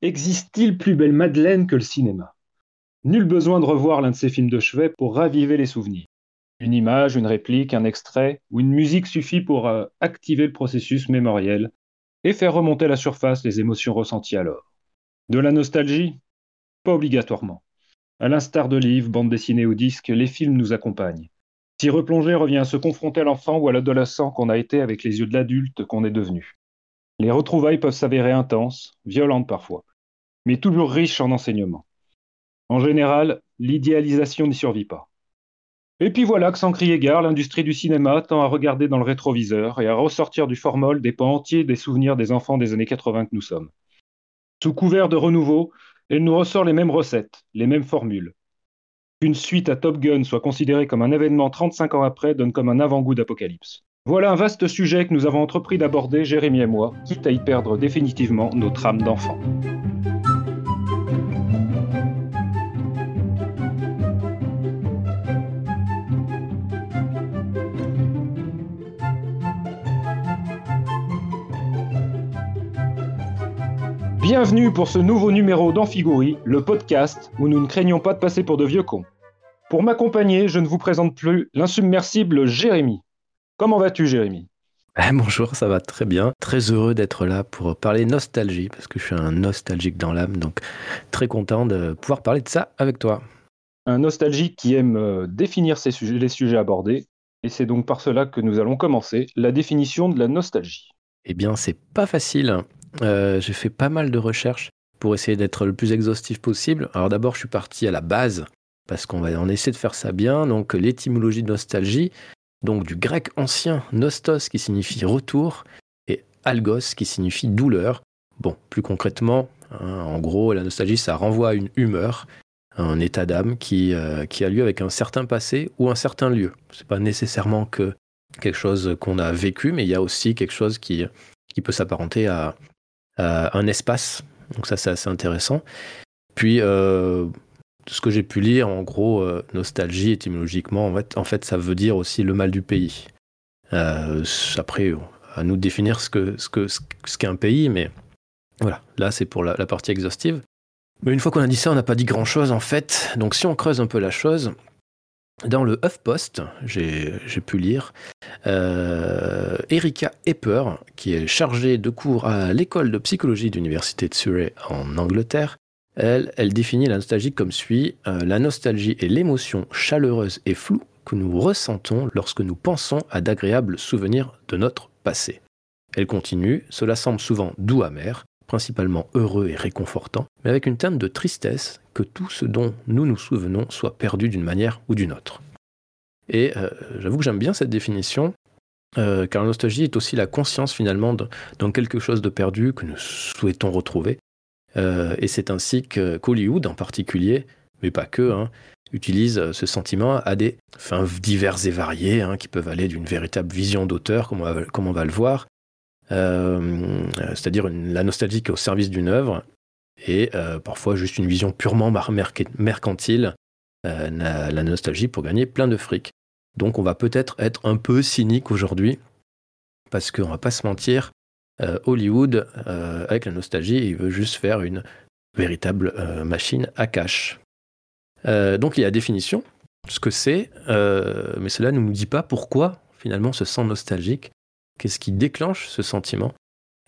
Existe-t-il plus belle Madeleine que le cinéma? Nul besoin de revoir l'un de ces films de chevet pour raviver les souvenirs. Une image, une réplique, un extrait ou une musique suffit pour euh, activer le processus mémoriel et faire remonter à la surface les émotions ressenties alors. De la nostalgie? Pas obligatoirement. À l'instar de livres, bandes dessinées ou disques, les films nous accompagnent. S'y replonger revient à se confronter à l'enfant ou à l'adolescent qu'on a été avec les yeux de l'adulte qu'on est devenu. Les retrouvailles peuvent s'avérer intenses, violentes parfois, mais toujours riches en enseignements. En général, l'idéalisation n'y survit pas. Et puis voilà que sans crier gare, l'industrie du cinéma tend à regarder dans le rétroviseur et à ressortir du formol des pans entiers des souvenirs des enfants des années 80 que nous sommes. Sous couvert de renouveau, elle nous ressort les mêmes recettes, les mêmes formules. Qu'une suite à Top Gun soit considérée comme un événement 35 ans après donne comme un avant-goût d'apocalypse. Voilà un vaste sujet que nous avons entrepris d'aborder, Jérémy et moi, quitte à y perdre définitivement notre âme d'enfant. Bienvenue pour ce nouveau numéro d'Amphigourie, le podcast où nous ne craignons pas de passer pour de vieux cons. Pour m'accompagner, je ne vous présente plus l'insubmersible Jérémy. Comment vas-tu, Jérémy? Eh, Bonjour, ça va très bien. Très heureux d'être là pour parler nostalgie, parce que je suis un nostalgique dans l'âme, donc très content de pouvoir parler de ça avec toi. Un nostalgique qui aime euh, définir les sujets abordés, et c'est donc par cela que nous allons commencer la définition de la nostalgie. Eh bien, c'est pas facile. Euh, j'ai fait pas mal de recherches pour essayer d'être le plus exhaustif possible. Alors d'abord, je suis parti à la base parce qu'on va en essayer de faire ça bien. Donc l'étymologie de nostalgie, donc du grec ancien nostos qui signifie retour et algos qui signifie douleur. Bon, plus concrètement, hein, en gros, la nostalgie, ça renvoie à une humeur, un état d'âme qui, euh, qui a lieu avec un certain passé ou un certain lieu. C'est pas nécessairement que quelque chose qu'on a vécu, mais il y a aussi quelque chose qui, qui peut s'apparenter à, un espace. Donc ça, c'est assez intéressant. Puis, euh, ce que j'ai pu lire, en gros, euh, nostalgie, étymologiquement, en fait, ça veut dire aussi le mal du pays. Euh, après, à nous de définir ce qu'est ce que, ce un pays, mais voilà, là, c'est pour la, partie exhaustive. Mais une fois qu'on a dit ça, on n'a pas dit grand-chose, en fait. Donc, si on creuse un peu la chose, dans le HuffPost, j'ai pu lire, euh, Erika Epper, qui est chargée de cours à l'école de psychologie de l'université de Surrey en Angleterre, elle, définit la nostalgie comme suit. Euh, la nostalgie est l'émotion chaleureuse et floue que nous ressentons lorsque nous pensons à d'agréables souvenirs de notre passé. Elle continue, cela semble souvent doux amer, principalement heureux et réconfortant, mais avec une teinte de tristesse que tout ce dont nous nous souvenons soit perdu d'une manière ou d'une autre. Et euh, j'avoue que j'aime bien cette définition, euh, car la nostalgie est aussi la conscience finalement dans quelque chose de perdu que nous souhaitons retrouver, euh, et c'est ainsi qu'Hollywood en particulier, mais pas que, hein, utilise ce sentiment à des fins diverses et variées, hein, qui peuvent aller d'une véritable vision d'auteur, comme, on va le voir, c'est-à-dire la nostalgie qui est au service d'une œuvre, et euh, parfois juste une vision purement mercantile, la nostalgie pour gagner plein de fric. Donc on va peut-être être un peu cynique aujourd'hui, parce qu'on va pas se mentir, euh, Hollywood, euh, avec la nostalgie, il veut juste faire une véritable euh, machine à cash. donc il y a la définition, ce que c'est, mais cela ne nous dit pas pourquoi finalement on se sent nostalgique, qu'est-ce qui déclenche ce sentiment.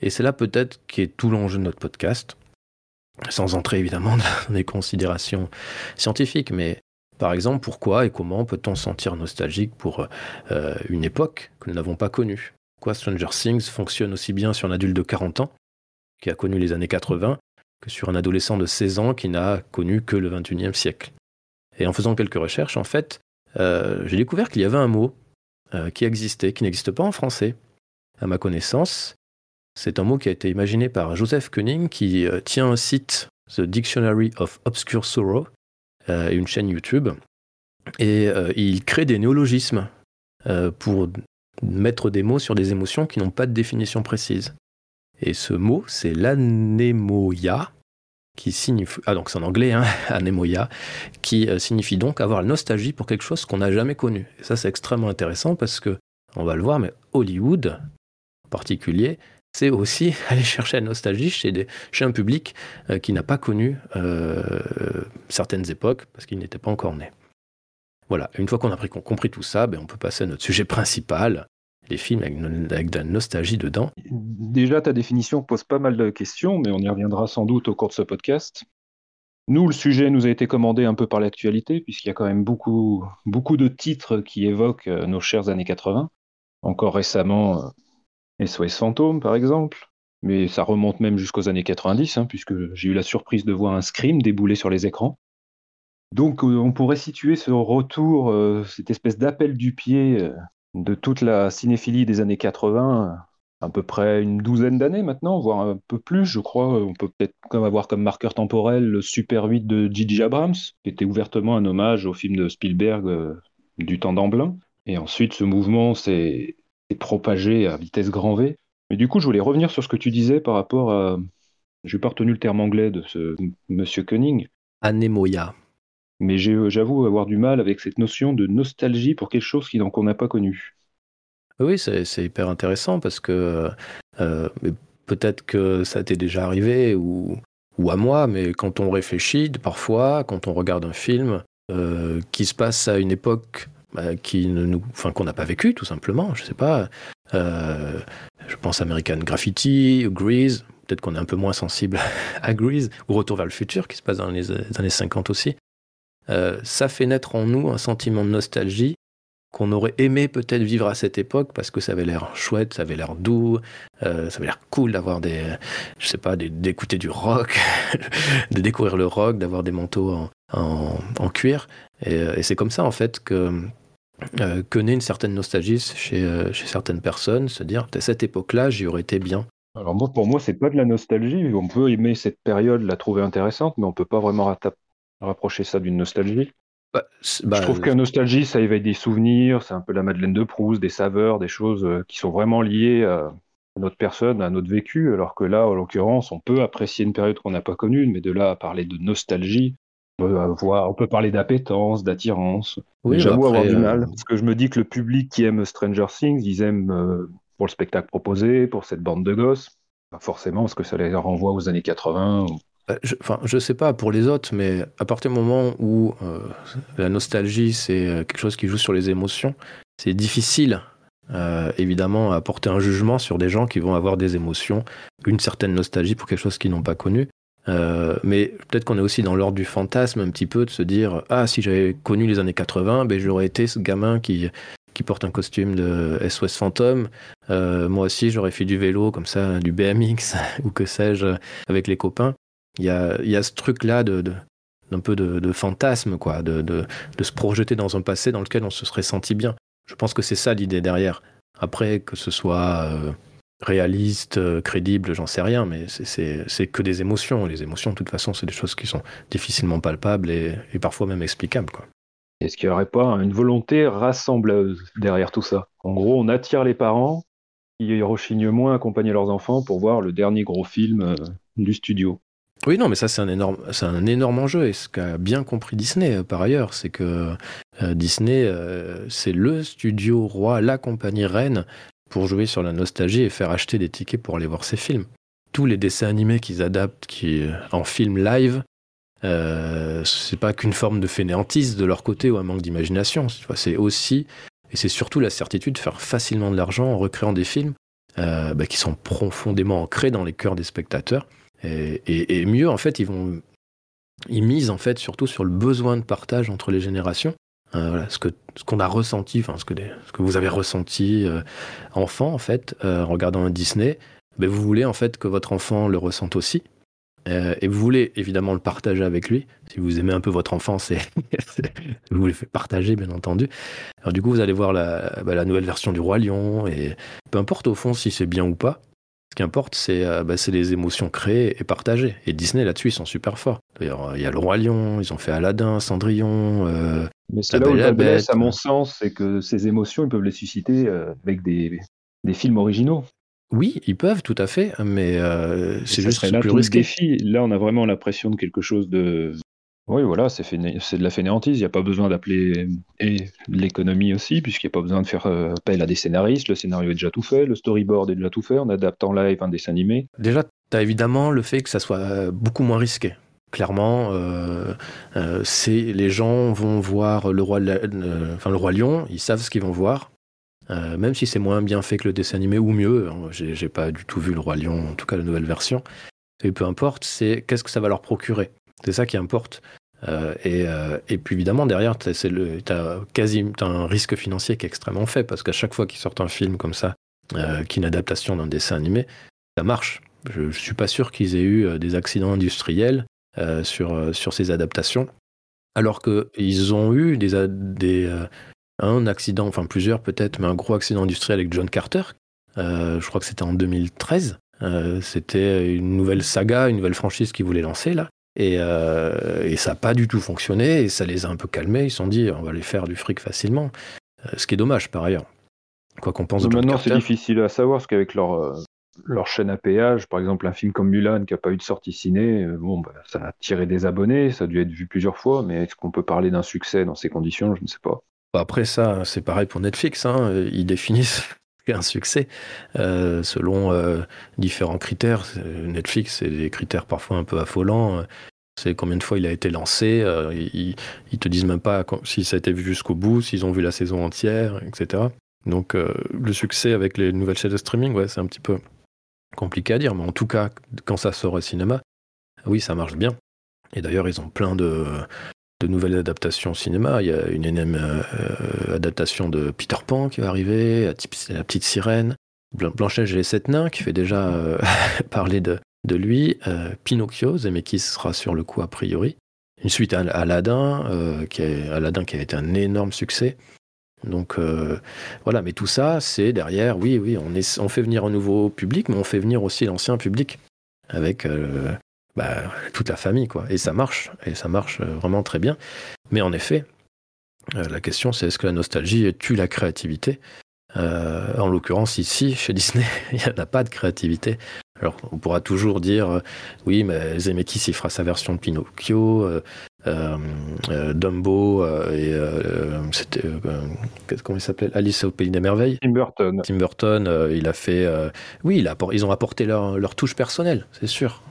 Et c'est là peut-être qui est tout l'enjeu de notre podcast, sans entrer évidemment dans des considérations scientifiques, mais par exemple, pourquoi et comment peut-on sentir nostalgique pour une époque que nous n'avons pas connue? Quoi, Stranger Things fonctionne aussi bien sur un adulte de 40 ans, qui a connu les années 80, que sur un adolescent de 16 ans qui n'a connu que le 21e siècle? Et en faisant quelques recherches, en fait, euh, j'ai découvert qu'il y avait un mot euh, qui existait, qui n'existe pas en français. À ma connaissance, c'est un mot qui a été imaginé par Joseph Koenig, qui euh, tient un site, The Dictionary of Obscure Sorrow, et une chaîne YouTube. Et il crée des néologismes pour mettre des mots sur des émotions qui n'ont pas de définition précise. Et ce mot, c'est l'anémoia, qui signifie, ah donc hein, qui euh, signifie donc avoir la nostalgie pour quelque chose qu'on n'a jamais connu. Et ça, c'est extrêmement intéressant parce que, on va le voir, mais Hollywood, particulier, c'est aussi aller chercher la nostalgie chez, chez un public qui n'a pas connu certaines époques parce qu'il n'était pas encore né. Voilà, une fois qu'on a compris tout ça, ben, on peut passer à notre sujet principal, les films avec, de la nostalgie dedans. Déjà, ta définition pose pas mal de questions, mais on y reviendra sans doute au cours de ce podcast. Nous, le sujet nous a été commandé un peu par l'actualité, puisqu'il y a quand même beaucoup, beaucoup de titres qui évoquent euh, nos chères années 80. Encore récemment, SOS Fantôme, par exemple. Mais ça remonte même jusqu'aux années 90, hein, puisque j'ai eu la surprise de voir un Scream débouler sur les écrans. Donc, euh, on pourrait situer ce retour, euh, cette espèce d'appel du pied euh, de toute la cinéphilie des années 80, à peu près une douzaine d'années maintenant, voire un peu plus, je crois. On peut peut-être avoir comme marqueur temporel le Super 8 de Gigi Abrams, qui était ouvertement un hommage au film de Spielberg du temps d'Amblin. Et ensuite, ce mouvement s'est propagé à vitesse grand V. Mais du coup, je voulais revenir sur ce que tu disais par rapport à. Je n'ai pas retenu le terme anglais de ce monsieur Koenig. Anemoya mais j'avoue avoir du mal avec cette notion de nostalgie pour quelque chose qu'on n'a pas connu. Oui, c'est hyper intéressant parce que euh, peut-être que ça t'est déjà arrivé ou, ou, à moi, mais quand on réfléchit, parfois, quand on regarde un film euh, qui se passe à une époque ne enfin, qu'on n'a pas vécu, tout simplement, je sais pas. je pense American Graffiti, Grease, peut-être qu'on est un peu moins sensible à Grease, ou Retour vers le futur, qui se passe dans les années 50 aussi. Euh, ça fait naître en nous un sentiment de nostalgie qu'on aurait aimé peut-être vivre à cette époque parce que ça avait l'air chouette, ça avait l'air doux, euh, ça avait l'air cool d'avoir des, je sais pas, d'écouter du rock, de découvrir le rock, d'avoir des manteaux en, cuir. Euh, et, c'est comme ça en fait que que naît une certaine nostalgie chez, chez certaines personnes, se dire à cette époque-là, j'y aurais été bien. Alors moi, pour moi, c'est pas de la nostalgie. On peut aimer cette période, la trouver intéressante, mais on peut pas vraiment rapprocher ça d'une nostalgie. Bah, bah, je trouve que la nostalgie, ça éveille des souvenirs, c'est un peu la Madeleine de Proust, des saveurs, des choses euh, qui sont vraiment liées à notre personne, à notre vécu, alors que là, en l'occurrence, on peut apprécier une période qu'on n'a pas connue, mais de là à parler de nostalgie, peut, avoir, on peut parler d'appétence, d'attirance. Oui, J'avoue avoir du mal, euh, parce que je me dis que le public qui aime Stranger Things, ils aiment euh, pour le spectacle proposé, pour cette bande de gosses, pas forcément parce que ça les renvoie aux années 80 bah, je, enfin, je sais pas pour les autres, mais à partir du moment où euh, la nostalgie, c'est euh, quelque chose qui joue sur les émotions, c'est difficile, euh, évidemment, à porter un jugement sur des gens qui vont avoir des émotions, une certaine nostalgie pour quelque chose qu'ils n'ont pas connu. Mais peut-être qu'on est aussi dans l'ordre du fantasme un petit peu de se dire ah si j'avais connu les années 80 ben j'aurais été ce gamin qui qui porte un costume de SOS fantôme moi aussi j'aurais fait du vélo comme ça du BMX ou que sais-je avec les copains il y a, ce truc-là de, d'un peu de, fantasme, quoi, de, de, se projeter dans un passé dans lequel on se serait senti bien. Je pense que c'est ça l'idée derrière. Après, que ce soit euh, réaliste, euh, crédible, j'en sais rien, mais c'est que des émotions. Les émotions, de toute façon, c'est des choses qui sont difficilement palpables et, parfois même explicables. Quoi. Est-ce qu'il n'y aurait pas une volonté rassembleuse derrière tout ça? En gros, on attire les parents qui rechignent moins à accompagner leurs enfants pour voir le dernier gros film euh, du studio. Oui, non, mais ça, c'est un énorme, c'est un énorme enjeu. Et ce qu'a bien compris Disney, euh, par ailleurs, c'est que euh, Disney, euh, c'est le studio roi, la compagnie reine pour jouer sur la nostalgie et faire acheter des tickets pour aller voir ses films. Tous les dessins animés qu'ils adaptent qui, en film live, euh, c'est pas qu'une forme de fainéantise de leur côté ou un manque d'imagination. C'est aussi, et c'est surtout la certitude de faire facilement de l'argent en recréant des films bah, qui sont profondément ancrés dans les cœurs des spectateurs et, mieux, en fait, ils ils misent en fait surtout sur le besoin de partage entre les générations. Euh, ce que ce qu'on a ressenti, enfin ce que, ce que vous avez ressenti euh, enfant en fait, euh, en regardant un Disney, ben, vous voulez en fait que votre enfant le ressente aussi. et vous voulez évidemment le partager avec lui. Si vous aimez un peu votre enfant, c'est vous voulez partager, bien entendu. Alors du coup, vous allez voir la, ben, la nouvelle version du Roi Lion, et peu importe au fond si c'est bien ou pas, ce qui importe, euh, bah, c'est les émotions créées et partagées. Et Disney, là-dessus, ils sont super forts. D'ailleurs, il y a Le Roi Lion, ils ont fait Aladdin, Cendrillon. Euh, Mais c'est là où le à mon sens, c'est que ces émotions, ils peuvent les susciter euh, avec des, des, films originaux. Oui, ils peuvent, tout à fait, mais c'est juste là plus risqué. Défi. Là, on a vraiment l'impression de quelque chose de Oui, voilà, c'est de la fainéantise. Il n'y a pas besoin d'appeler et l'économie aussi, puisqu'il n'y a pas besoin de faire euh, appel à des scénaristes. Le scénario est déjà tout fait, le storyboard est déjà tout fait. On adapte en live un dessin animé. Déjà, tu as évidemment le fait que ça soit euh, beaucoup moins risqué. Clairement, euh, c'est les gens vont voir le roi, enfin le roi lion, ils savent ce qu'ils vont voir. même si c'est moins bien fait que le dessin animé ou mieux, hein, j'ai pas du tout vu le roi lion, en tout cas la nouvelle version. Et peu importe, c'est qu'est-ce que ça va leur procurer? C'est ça qui importe. Euh, euh, et, puis évidemment, derrière, tu as, un risque financier qui est extrêmement fait, parce qu'à chaque fois qu'ils sortent un film comme ça, euh, qui est une adaptation d'un dessin animé, ça marche. Je ne suis pas sûr qu'ils aient eu des accidents industriels sur, sur ces adaptations, alors qu'ils ont eu des un accident, enfin plusieurs peut-être, mais un gros accident industriel avec John Carter. je crois que c'était en 2013. c'était une nouvelle saga, une nouvelle franchise qu'ils voulaient lancer là. Euh, et, ça n'a pas du tout fonctionné, et ça les a un peu calmés. Ils se sont dit, on va les faire du fric facilement. Euh, ce qui est dommage par ailleurs. Quoi qu'on pense de Maintenant, c'est difficile à savoir, parce qu'avec leur, euh, leur chaîne à péage, par exemple, un film comme Mulan qui n'a pas eu de sortie ciné, bon, bah, ça a tiré des abonnés, ça a dû être vu plusieurs fois, mais est-ce qu'on peut parler d'un succès dans ces conditions? Je ne sais pas. Après ça, c'est pareil pour Netflix. Hein. Ils définissent un succès selon différents critères. Netflix, c'est des critères parfois un peu affolants. C'est combien de fois il a été lancé. Euh, ils, te disent même pas si ça a été vu jusqu'au bout, s'ils ont vu la saison entière, etc. Donc euh, le succès avec les nouvelles chaînes de streaming, ouais, c'est un petit peu compliqué à dire, mais en tout cas, quand ça sort au cinéma, oui, ça marche bien. Et d'ailleurs, ils ont plein de, nouvelles adaptations au cinéma. Il y a une énième euh, adaptation de Peter Pan qui va arriver, La Petite Sirène, Blanche-Neige et les Sept Nains qui fait déjà parler de, de lui, euh, Pinocchio, Zemeckis sera sur le coup a priori. Une suite à Aladdin, euh, qui est, Aladdin qui a été un énorme succès. Donc euh, voilà, mais tout ça, c'est derrière, oui, oui, on fait venir un nouveau public, mais on fait venir aussi l'ancien public avec bah, toute la famille, quoi. Et ça marche, et ça marche vraiment très bien. Mais en effet, la question, c'est est-ce que la nostalgie tue la créativité? En l'occurrence, ici, chez Disney, il n'y a pas de créativité. Alors, on pourra toujours dire, euh, oui, mais Zemeckis, il fera sa version de Pinocchio, euh, euh, Dumbo, et c'était, comment il s'appelait Alice au Pays des Merveilles Tim Burton. Tim Burton, il a fait, oui, il a, ils ont apporté leur, leur touche personnelle, c'est sûr.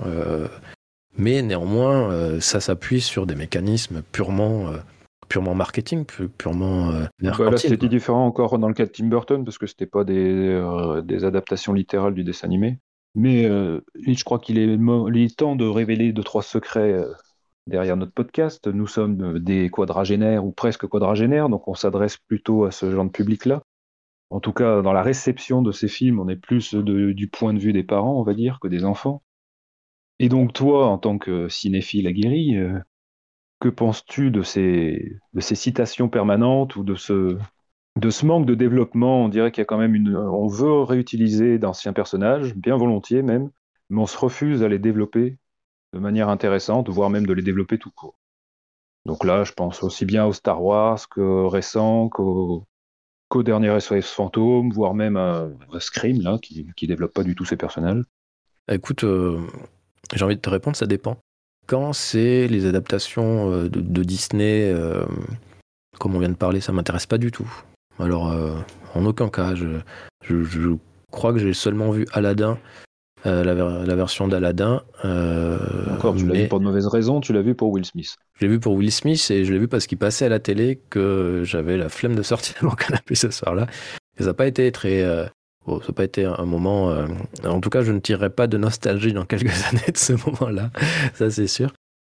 mais néanmoins, ça s'appuie sur des mécanismes purement purement marketing, purement euh, bah c'était différent encore dans le cas de Tim Burton parce que c'était pas des, des adaptations littérales du dessin animé. Mais euh, je crois qu'il est, temps de révéler deux, trois secrets euh, derrière notre podcast. Nous sommes euh, des quadragénaires ou presque quadragénaires, donc on s'adresse plutôt à ce genre de public-là. En tout cas, dans la réception de ces films, on est plus du point de vue des parents, on va dire, que des enfants. Et donc toi, en tant que cinéphile aguerri, que penses-tu de ces, de ces citations permanentes ou de ce, de ce manque de développement, on dirait qu'il y a quand même une. On veut réutiliser d'anciens personnages, bien volontiers même, mais on se refuse à les développer de manière intéressante, voire même de les développer tout court. Donc là, je pense aussi bien au Star Wars que récent, qu'au dernier SOS Fantôme, voire même à, Scream, là, qui, ne développe pas du tout ses personnages. Écoute, euh, j'ai envie de te répondre, ça dépend. Quand c'est les adaptations euh, de, Disney, euh, comme on vient de parler, ça m'intéresse pas du tout. Alors, en aucun cas, je, crois que j'ai seulement vu Aladdin, euh, la, version d'Aladdin. Euh, Encore, tu l'as vu pour de mauvaises raisons, tu l'as vu pour Will Smith. Je l'ai vu pour Will Smith et je l'ai vu parce qu'il passait à la télé que j'avais la flemme de sortir de mon canapé ce soir-là. Et ça n'a pas été très. Bon, ça n'a pas été un moment. En tout cas, je ne tirerai pas de nostalgie dans quelques années de ce moment-là, ça c'est sûr.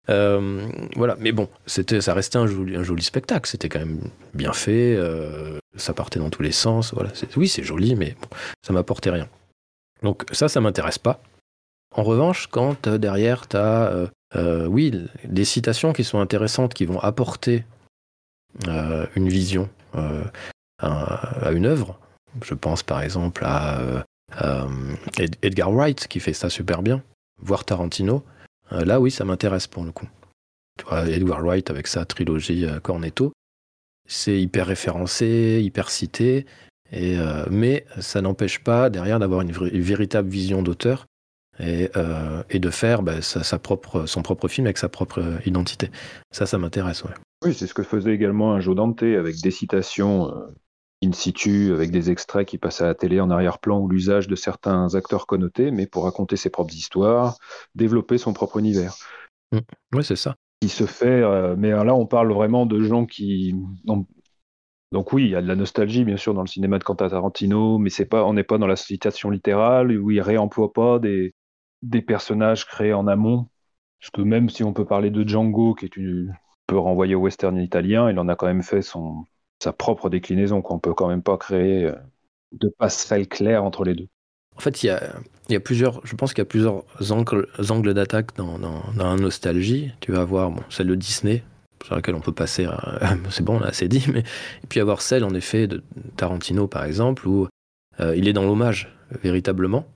Euh, voilà, mais bon, c'était, ça restait un joli, un joli spectacle. C'était quand même bien fait. Euh, ça partait dans tous les sens. Voilà, oui, c'est joli, mais bon, ça m'apportait rien. Donc ça, ça m'intéresse pas. En revanche, quand euh, derrière, tu as, oui, des citations qui sont intéressantes, qui vont apporter une vision à, une œuvre. Je pense par exemple à Edgar Wright qui fait ça super bien, voire Tarantino. Euh, là, oui, ça m'intéresse pour le coup. Tu Edward Wright avec sa trilogie euh, Cornetto, c'est hyper référencé, hyper cité, et, euh, mais ça n'empêche pas derrière d'avoir une, véritable vision d'auteur et, euh, et de faire bah, sa, sa, propre, son propre film avec sa propre identité. Ça, ça m'intéresse. Ouais. Oui, c'est ce que faisait également un Joe Dante avec des citations euh, in situ, avec des extraits qui passaient à la télé en arrière-plan ou l'usage de certains acteurs connotés, mais pour raconter ses propres histoires, développer son propre univers. Mmh. Oui, c'est ça. Qui se fait, euh, mais là, on parle vraiment de gens qui. Donc oui, il y a de la nostalgie bien sûr dans le cinéma de Quentin Tarantino, mais c'est pas, on n'est pas dans la citation littérale où il réemploie pas des, des personnages créés en amont. Parce que même si on peut parler de Django, qui est une, peut renvoyer au western italien, il en a quand même fait son, sa propre déclinaison, qu'on peut quand même pas créer euh, de passerelle claire entre les deux. En fait, il y a, il y a plusieurs, je pense qu'il y a plusieurs angles, d'attaque dans, dans, dans la nostalgie. Tu vas avoir bon, celle de Disney, sur laquelle on peut passer, c'est bon, on a assez dit, mais et puis avoir celle en effet de Tarantino par exemple, où euh, il est dans l'hommage véritablement.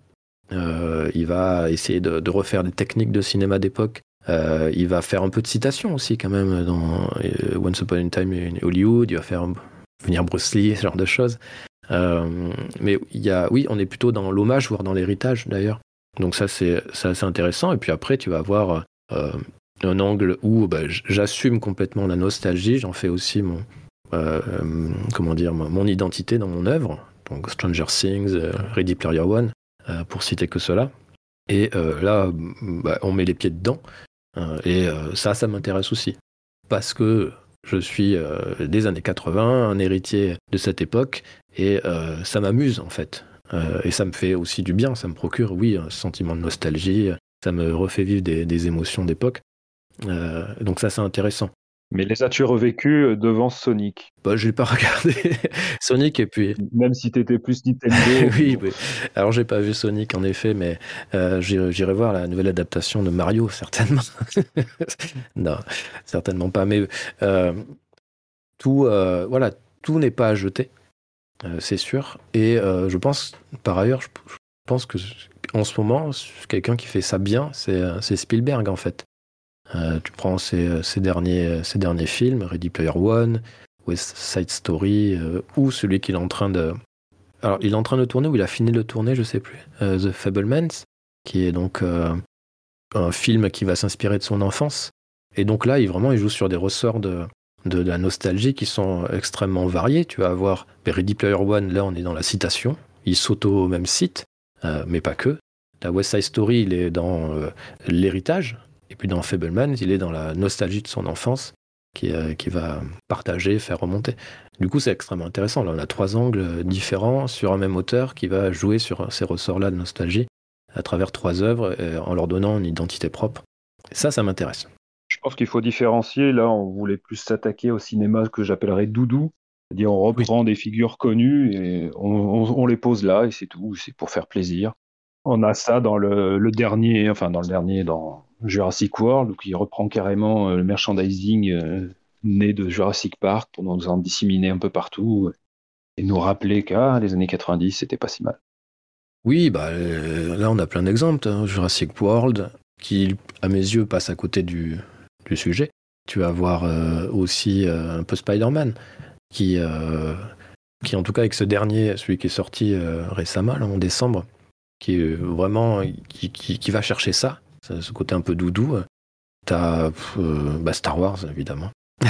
Euh, il va essayer de, refaire des techniques de cinéma d'époque euh, il va faire un peu de citation aussi quand même dans Once Upon a Time in Hollywood. Il va faire venir Bruce Lee, ce genre de choses. Mais il y a, oui, on est plutôt dans l'hommage, voire dans l'héritage d'ailleurs. Donc ça c'est assez intéressant. Et puis après, tu vas avoir un angle où bah, j'assume complètement la nostalgie. J'en fais aussi mon, euh, comment dire, mon identité dans mon œuvre. Donc Stranger Things, Ready Player One, pour citer que cela. Et là, bah, on met les pieds dedans. Euh, et euh, ça, ça m'intéresse aussi. Parce que je suis euh, des années 80, un héritier de cette époque, et ça m'amuse en fait. et ça me fait aussi du bien, ça me procure, oui, un sentiment de nostalgie, ça me refait vivre des, des émotions d'époque. Donc ça, c'est intéressant. Mais les as-tu revécus euh, devant Sonic? Bah, Je n'ai pas regardé Sonic et puis. Même si tu étais plus Nintendo. oui, oui. Alors j'ai pas vu Sonic en effet, mais euh, j'irai voir la nouvelle adaptation de Mario certainement. non, certainement pas. Mais euh, tout, euh, voilà, tout n'est pas à jeter, euh, c'est sûr. Et euh, je pense, par ailleurs, je, je pense que en ce moment, quelqu'un qui fait ça bien, c'est Spielberg en fait. Euh, tu prends ces, ces, derniers, ces derniers films, Ready Player One, West Side Story, euh, ou celui qu'il est en train de. Alors, il est en train de tourner ou il a fini de tourner, je sais plus. Euh, The Fablemans, qui est donc un film qui va s'inspirer de son enfance. Et donc là, il, vraiment, il joue sur des ressorts de, de, de la nostalgie qui sont extrêmement variés. Tu vas avoir Ready Player One, là, on est dans la citation. Il s'auto au même site, mais pas que. La West Side Story, il est dans l'héritage, et puis dans Fableman, il est dans la nostalgie de son enfance qui, euh, qui va partager, faire remonter. Du coup, c'est extrêmement intéressant. Là, on a trois angles différents sur un même auteur qui va jouer sur ces ressorts-là de nostalgie à travers trois œuvres en leur donnant une identité propre. Et ça, ça m'intéresse. Je pense qu'il faut différencier. Là, on voulait plus s'attaquer au cinéma que j'appellerais doudou. C'est-à-dire, on reprend oui. des figures connues et on, on, on les pose là et c'est tout. C'est pour faire plaisir. On a ça dans le, le, dernier, enfin dans le dernier, dans Jurassic World, qui reprend carrément euh, le merchandising euh, né de Jurassic Park pour nous en disséminer un peu partout et nous rappeler qu'à ah, les années 90, c'était pas si mal. Oui, bah, euh, là on a plein d'exemples. Hein. Jurassic World, qui à mes yeux passe à côté du, du sujet. Tu vas voir aussi un peu Spider-Man, qui, qui en tout cas avec ce dernier, celui qui est sorti récemment, en décembre, qui vraiment qui, qui va chercher ça, ce côté un peu doudou. T'as euh, bah Star Wars évidemment.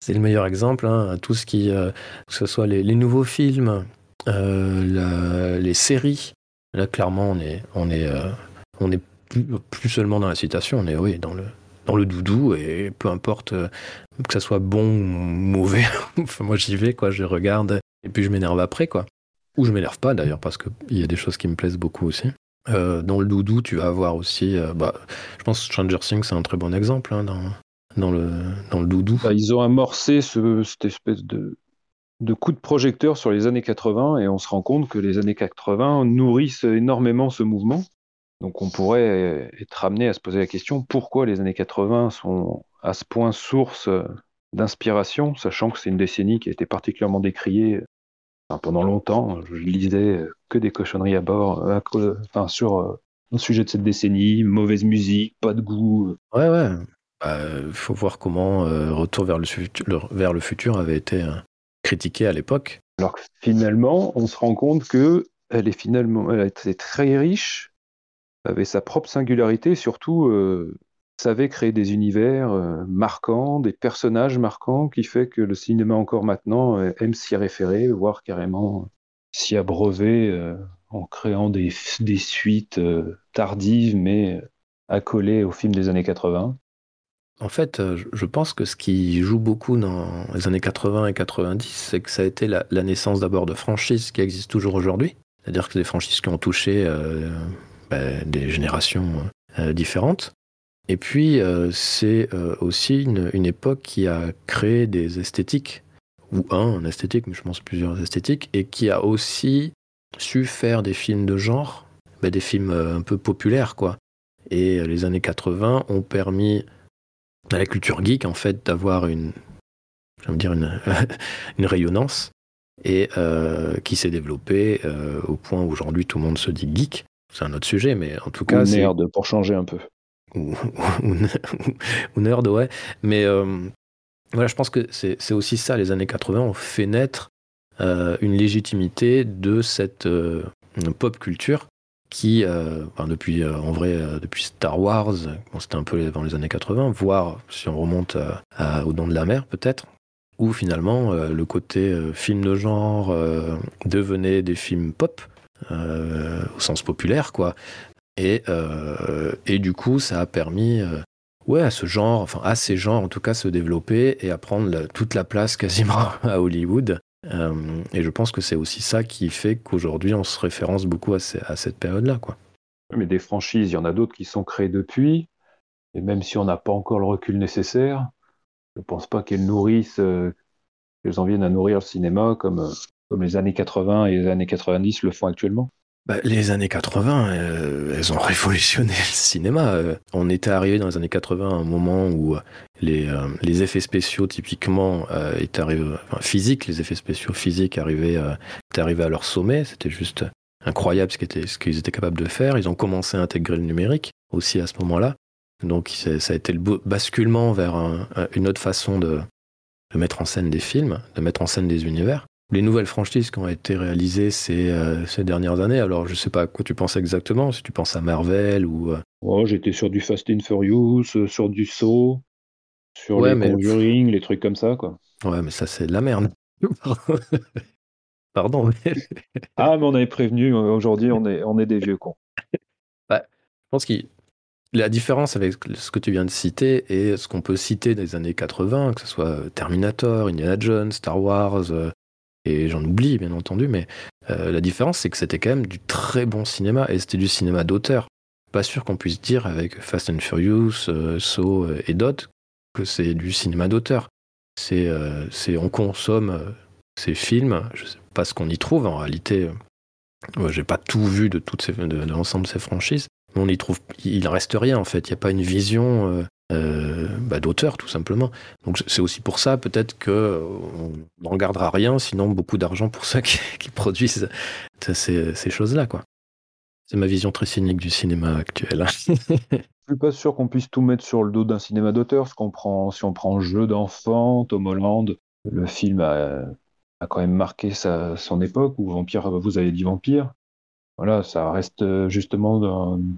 c'est le meilleur exemple. Hein, tout ce qui, euh, que ce soit les, nouveaux films, euh, les séries. Là, clairement, on est, on est, euh, on est plus, seulement dans la citation. On est oui dans le dans le doudou et peu importe euh, que ça soit bon ou mauvais. enfin, moi, j'y vais quoi. Je regarde et puis je m'énerve après quoi. Ou je m'énerve pas d'ailleurs parce qu'il y a des choses qui me plaisent beaucoup aussi. Euh, dans le doudou, tu vas avoir aussi. Euh, bah, je pense Stranger Things, c'est un très bon exemple hein, dans, le, doudou. Bah, ils ont amorcé ce, cette espèce de coup de projecteur sur les années 80 et on se rend compte que les années 80 nourrissent énormément ce mouvement. Donc on pourrait être amené à se poser la question pourquoi les années 80 sont à ce point source d'inspiration, sachant que c'est une décennie qui a été particulièrement décriée Enfin, pendant longtemps, je lisais que des cochonneries à bord, à, enfin, sur euh, le sujet de cette décennie, mauvaise musique, pas de goût. Ouais, ouais. Il bah, faut voir comment euh, Retour vers le, futur, le, vers le futur avait été euh, critiqué à l'époque. Alors que finalement, on se rend compte que elle est finalement, elle a été très riche avait sa propre singularité, surtout savait créer des univers marquants, des personnages marquants, qui fait que le cinéma encore maintenant aime s'y référer, voire carrément s'y abreuver en créant des, suites tardives, mais accolées aux films des années 80. En fait, euh, je pense que ce qui joue beaucoup dans les années 80 et 90, c'est que ça a été la, naissance d'abord de franchises qui existent toujours aujourd'hui. C'est-à-dire que des franchises qui ont touché euh, bah, des générations euh, différentes. Et puis, c'est aussi une, époque qui a créé des esthétiques, ou un, esthétique, mais je pense plusieurs esthétiques, et qui a aussi su faire des films de genre, bah, des films un peu populaires, quoi. Et les années 80 ont permis à la culture geek, en fait, d'avoir une, dire une, une rayonnance et euh, qui s'est développée euh, au point où aujourd'hui tout le monde se dit geek. C'est un autre sujet, mais en tout cas. Ou nerd, pour changer un peu. Ou, nerd, ouais. Mais euh, voilà, je pense que c'est aussi ça, les années 80 ont fait naître une légitimité de cette pop culture qui, euh, depuis, euh, en vrai, euh, depuis Star Wars, c'était un peu dans les années 80, voire si on remonte au Don de la Mer peut-être, où finalement le côté film de genre devenait des films pop, au sens populaire, quoi. Et, et du coup, ça a permis ouais, à ce genre, enfin à ces genres en tout cas, se développer et à prendre toute la place quasiment à Hollywood. Euh, et je pense que c'est aussi ça qui fait qu'aujourd'hui on se référence beaucoup à, cette période-là. Quoi. Mais des franchises, il y en a d'autres qui sont créées depuis, et même si on n'a pas encore le recul nécessaire, je ne pense pas qu'elles nourrissent, euh, qu'elles en viennent à nourrir le cinéma comme, euh, comme les années 80 et les années 90 le font actuellement. Bah, les années 80, euh, elles ont révolutionné le cinéma. Euh, on était arrivé dans les années 80 à un moment où euh, les, effets spéciaux, typiquement, physiques, les effets spéciaux physiques arrivaient, étaient arrivés à leur sommet. C'était juste incroyable ce qu'ils étaient, capables de faire. Ils ont commencé à intégrer le numérique aussi à ce moment-là. Donc ça a été le basculement vers une autre façon de mettre en scène des films, de mettre en scène des univers les nouvelles franchises qui ont été réalisées ces, euh, ces dernières années. Alors, je sais pas à quoi tu penses exactement, si tu penses à Marvel ou. Euh, oh, j'étais sur du Fast and Furious, euh, sur du Saw, sur les Conjuring, les trucs comme ça, quoi. Ouais, mais ça, c'est de la merde. Pardon. ah, mais on avait prévenu, aujourd'hui, on est, on est des vieux cons. Bah, je pense que la différence avec ce que tu viens de citer et ce qu'on peut citer des années 80, que ce soit Terminator, Indiana Jones, Star Wars, et j'en oublie bien entendu, mais euh, la différence c'est que c'était quand même du très bon cinéma et c'était du cinéma d'auteur. Pas sûr qu'on puisse dire avec Fast and Furious, euh, Saw euh, et d'autres que c'est du cinéma d'auteur. C'est, c'est on consomme ces films, je sais pas ce qu'on y trouve en réalité. j'ai pas tout vu de toutes ces, de, l'ensemble de ces franchises, mais on y trouve, il reste rien en fait. Il n'y a pas une vision euh, bah, d'auteur tout simplement. Donc c'est aussi pour ça peut-être que on n'en gardera rien, sinon beaucoup d'argent pour ceux qui, produisent ces, choses-là quoi. C'est ma vision très cynique du cinéma actuel. Hein. Je suis pas sûr qu'on puisse tout mettre sur le dos d'un cinéma d'auteur. Si on prend, si on prend Jeu d'enfant, Tom Holland, le film a, a quand même marqué sa, son époque, ou Vampire, vous avez dit Vampire. Voilà, ça reste euh, justement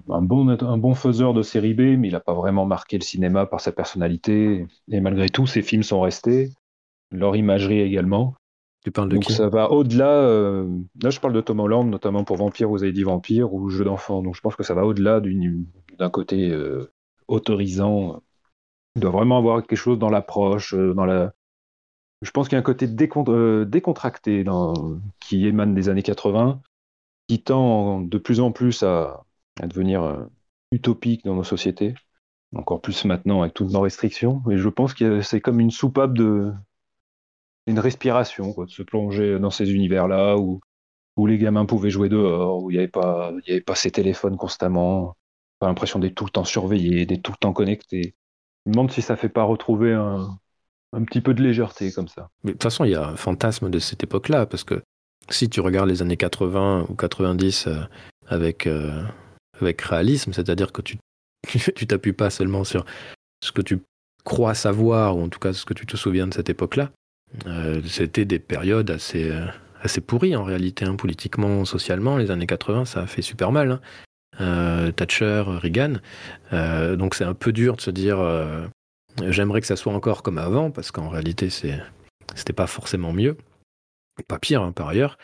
un, bon, un bon faiseur de série B, mais il n'a pas vraiment marqué le cinéma par sa personnalité. Et malgré tout, ses films sont restés, leur imagerie également. Tu parles de Donc ça va au-delà. Euh, là, je parle de Tom Holland, notamment pour Vampire, vous avez dit Vampire ou Jeu d'enfant. Donc je pense que ça va au-delà d'un côté euh, autorisant. Il doit vraiment avoir quelque chose dans l'approche, dans la. Je pense qu'il y a un côté décontracté dans... qui émane des années 80 qui tend de plus en plus à, devenir euh, utopique dans nos sociétés, encore plus maintenant avec toutes nos restrictions. Et je pense que c'est comme une soupape de une respiration, de se plonger dans ces univers-là où, où les gamins pouvaient jouer dehors, où il n'y avait, pas, avait pas ces téléphones constamment, pas l'impression d'être tout le temps surveillé, d'être tout le temps connecté. Je me demande si ça fait pas retrouver un, un petit peu de légèreté comme ça. Mais de toute façon, il y a un fantasme de cette époque-là, parce que si tu regardes les années 80 ou 90 euh, avec, euh, avec réalisme, c'est-à-dire que tu tu t'appuies pas seulement sur ce que tu crois savoir, ou en tout cas ce que tu te souviens de cette époque-là, euh, c'était des périodes assez, assez pourries en réalité, hein, politiquement, socialement. Les années 80, ça a fait super mal. Hein. Thatcher, Reagan. donc c'est un peu dur de se dire j'aimerais que ça soit encore comme avant, parce qu'en réalité, c'est, c'était pas forcément mieux. Pas pire, hein, par ailleurs.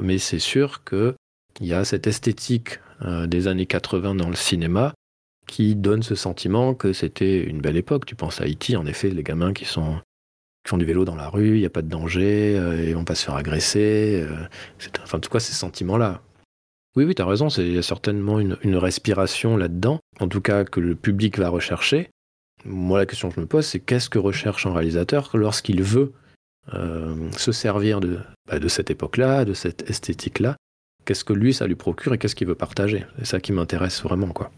mais c'est sûr qu'il y a cette esthétique des années 80 dans le cinéma qui donne ce sentiment que c'était une belle époque. Tu penses à Haïti, en effet, les gamins qui sont font du vélo dans la rue, il n'y a pas de danger, euh, ils vont pas se faire agresser. Euh, enfin, en tout cas, ces sentiments-là. Oui, oui, tu as raison, il y a certainement une, respiration là-dedans, en tout cas que le public va rechercher. Moi, la question que je me pose, c'est qu'est-ce que recherche un réalisateur lorsqu'il veut euh, se servir de, bah, de cette époque-là, de cette esthétique-là. Qu'est-ce que lui, ça lui procure et qu'est-ce qu'il veut partager? C'est ça qui m'intéresse vraiment, quoi.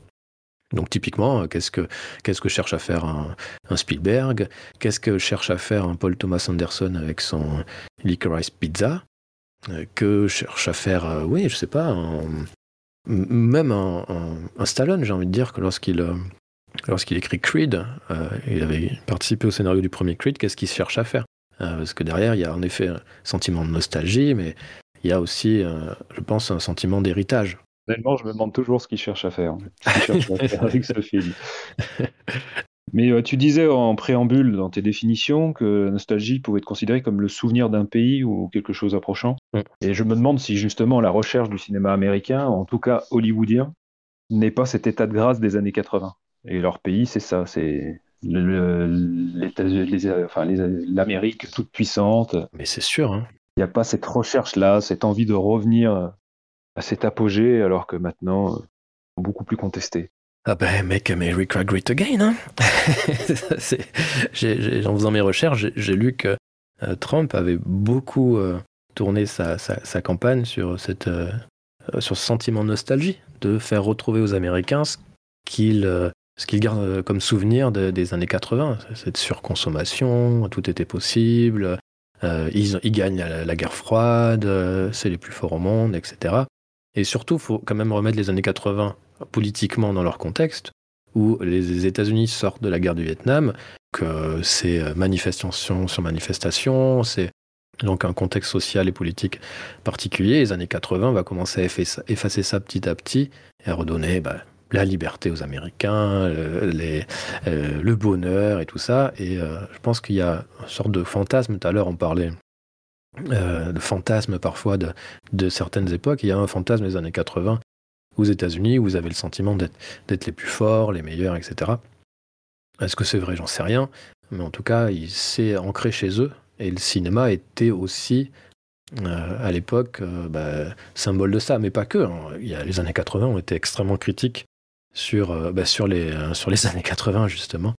Donc typiquement, euh, qu'est-ce que, cherche à faire un, Spielberg? Qu'est-ce que cherche à faire un Paul Thomas Anderson avec son Licorice Pizza? Euh, Que cherche à faire, euh, oui, je sais pas, même un, Stallone, j'ai envie de dire, que lorsqu'il écrit Creed, il avait participé au scénario du premier Creed, qu'est-ce qu'il cherche à faire? Parce que derrière, il y a en effet un sentiment de nostalgie, mais il y a aussi, je pense, un sentiment d'héritage. Honnêtement, je me demande toujours ce qu'il cherche à faire, avec ce film. Mais euh, tu disais en préambule dans tes définitions que la nostalgie pouvait être considérée comme le souvenir d'un pays ou quelque chose approchant. Et je me demande si justement la recherche du cinéma américain, en tout cas hollywoodien, n'est pas cet état de grâce des années 80. Et leur pays, c'est ça, c'est l'Amérique toute puissante. Mais c'est sûr. Hein. Il n'y a pas cette recherche-là, cette envie de revenir à cet apogée, alors que maintenant, euh, beaucoup plus contesté. Ah ben, Make America Great Again. Hein en faisant mes recherches, j'ai lu que euh, Trump avait beaucoup euh, tourné sa, campagne sur, cette, sur ce sentiment de nostalgie, de faire retrouver aux Américains ce qu'ils ce gardent comme souvenir des années 80. Cette surconsommation, tout était possible, ils, ils, gagnent la, guerre froide, c'est les plus forts au monde, etc. Et surtout, il faut quand même remettre les années 80 politiquement dans leur contexte, où les États-Unis sortent de la guerre du Vietnam, que c'est euh, manifestation sur manifestation, c'est donc un contexte social et politique particulier. Les années 80 va commencer à effacer ça petit à petit et à redonner bah, la liberté aux Américains, euh, le bonheur et tout ça. Et euh, je pense qu'il y a une sorte de fantasme. Tout à l'heure, on parlait euh, le fantasme parfois de, certaines époques. Il y a un fantasme des années 80 aux États-Unis où vous avez le sentiment d'être les plus forts, les meilleurs, etc. Est-ce que c'est vrai? J'en sais rien. Mais en tout cas, il s'est ancré chez eux. Et le cinéma était aussi, euh, à l'époque, bah, symbole de ça. Mais pas que. Hein. Il y a, les années 80 ont été extrêmement critiques sur, bah, sur, les, sur les années 80, justement.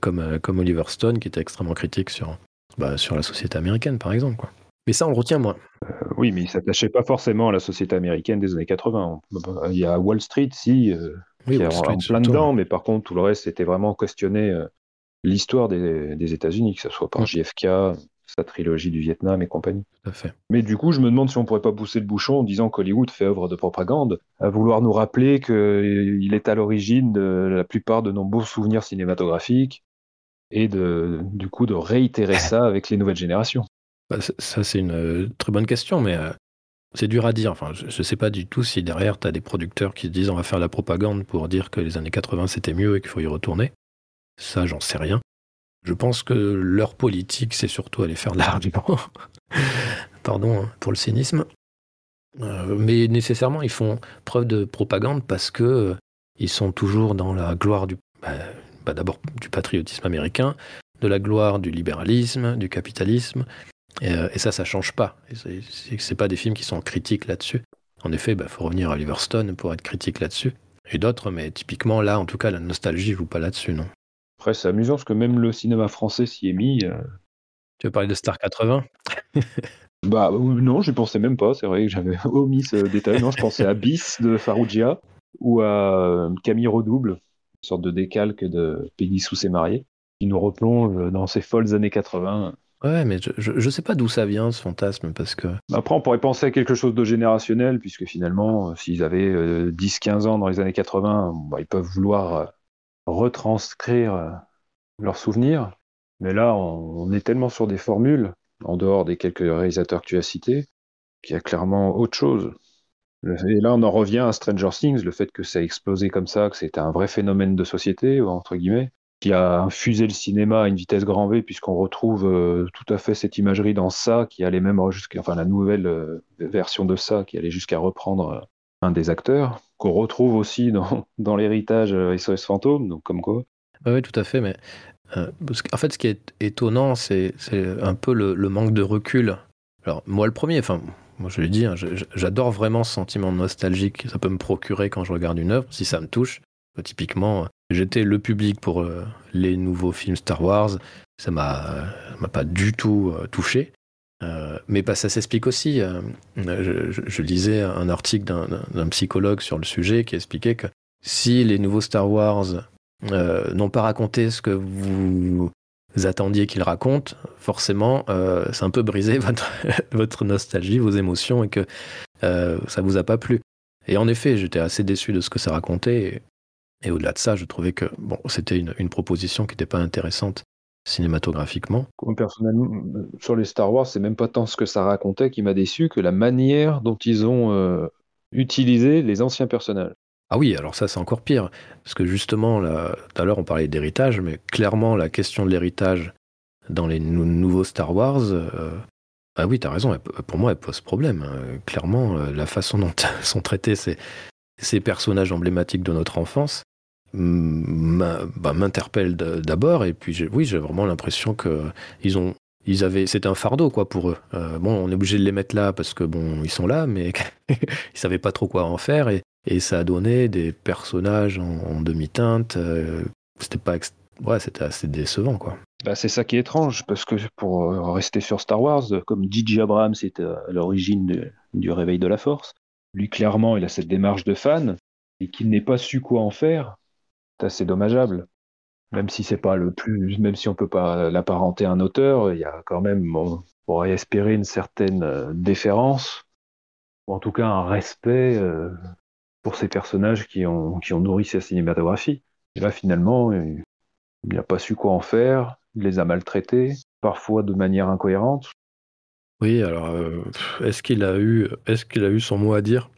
Comme, comme Oliver Stone, qui était extrêmement critique sur, bah, sur la société américaine, par exemple. Quoi. Mais ça, on le retient moins. Euh, oui, mais il ne s'attachait pas forcément à la société américaine des années 80. Il y a Wall Street, si, euh, qui est en, plein dedans, mais par contre, tout le reste, c'était vraiment questionner euh, l'histoire des, États-Unis, que ce soit par. JFK, sa trilogie du Vietnam et compagnie. Tout à fait. Mais du coup, je me demande si on pourrait pas pousser le bouchon en disant qu'Hollywood fait œuvre de propagande, à vouloir nous rappeler qu'il est à l'origine de la plupart de nos beaux souvenirs cinématographiques et de, du coup de réitérer ça avec les nouvelles générations. Bah, ça, c'est une euh, très bonne question, mais euh, c'est dur à dire. Enfin, je ne sais pas du tout si derrière, tu as des producteurs qui se disent on va faire la propagande pour dire que les années 80 c'était mieux et qu'il faut y retourner. Ça, j'en sais rien. Je pense que leur politique, c'est surtout aller faire de l'argent. Pardon hein, pour le cynisme. Euh, mais nécessairement, ils font preuve de propagande parce que ils sont toujours dans la gloire du, bah, bah, d'abord du patriotisme américain, de la gloire du libéralisme, du capitalisme, euh, et, ça, ça change pas. C'est pas des films qui sont critiques là-dessus. En effet, il bah, faut revenir à Liverstone pour être critique là-dessus. Et d'autres, mais typiquement là, en tout cas, la nostalgie joue pas là-dessus, non. Après, c'est amusant parce que même le cinéma français s'y est mis. Euh. Tu veux parler de Star 80 Bah non, je pensais même pas. C'est vrai que j'avais omis ce détail. Non, je pensais à Bis de Farougia ou à euh, Camille Redouble, une sorte de décalque de Peggy Sous ses mariés, qui nous replonge dans ces folles années 80. Ouais, mais je, je, sais pas d'où ça vient ce fantasme parce que. Après, on pourrait penser à quelque chose de générationnel, puisque finalement, euh, s'ils avaient 10-15 euh, ans dans les années 80, bah, ils peuvent vouloir retranscrire leurs souvenirs. Mais là, on, est tellement sur des formules, en dehors des quelques réalisateurs que tu as cités, qu'il y a clairement autre chose. Et là, on en revient à Stranger Things, le fait que ça a explosé comme ça, que c'était un vrai phénomène de société, entre guillemets, qui a infusé le cinéma à une vitesse grand V, puisqu'on retrouve euh, tout à fait cette imagerie dans ça, qui allait même jusqu'à, enfin, la nouvelle euh, version de ça, qui allait jusqu'à reprendre euh, un des acteurs, qu'on retrouve aussi dans, dans l'héritage SOS Fantôme, donc comme quoi. Oui, tout à fait, mais en fait, ce qui est étonnant, c'est un peu le, le, manque de recul. Alors, moi, le premier, enfin, moi, je l'ai dit, hein, j'adore vraiment ce sentiment nostalgique que ça peut me procurer quand je regarde une œuvre, si ça me touche. Euh, typiquement, j'étais le public pour euh, les nouveaux films Star Wars. Ça m'a, m'a pas du tout euh, touché. Mais bah, ça s'explique aussi. Je, lisais un article d'un, psychologue sur le sujet qui expliquait que si les nouveaux Star Wars n'ont pas raconté ce que vous attendiez qu'il raconte, forcément, euh, c'est un peu brisé votre, nostalgie, vos émotions, et que euh, ça vous a pas plu. Et en effet, j'étais assez déçu de ce que ça racontait. Et, au-delà de ça, je trouvais que bon, c'était une, une, proposition qui n'était pas intéressante cinématographiquement. Personnellement, sur les Star Wars, c'est même pas tant ce que ça racontait qui m'a déçu que la manière dont ils ont euh, utilisé les anciens personnages. Ah oui, alors ça c'est encore pire, parce que justement, là, tout à l'heure on parlait d'héritage, mais clairement la question de l'héritage dans les nouveaux Star Wars, euh, ah oui, t'as raison, pour moi elle pose problème. Hein. Clairement, euh, la façon dont sont traités ces, ces personnages emblématiques de notre enfance m'interpelle d'abord, et puis oui, j'ai vraiment l'impression que ils ont ils avaient, c'était un fardeau quoi pour eux. Euh, bon, on est obligé de les mettre là parce que bon, ils sont là, mais ils savaient pas trop quoi en faire et ça a donné des personnages en, demi-teinte. Euh, c'était pas ouais, c'était assez décevant, quoi. Bah, c'est ça qui est étrange, parce que pour euh, rester sur Star Wars, comme DJ Abrams était à l'origine du réveil de la Force, lui clairement il a cette démarche de fan, et qu'il n'ait pas su quoi en faire, assez dommageable. Même si c'est pas le plus, même si on peut pas l'apparenter à un auteur, il y a quand même, on pourrait espérer une certaine euh, déférence, ou en tout cas un respect pour ces personnages qui ont, qui ont nourri sa cinématographie. Et là, finalement, il n'a pas su quoi en faire, il les a maltraités, parfois de manière incohérente. Oui, alors, euh, est-ce qu'il a, eu, est qu'il a eu son mot à dire?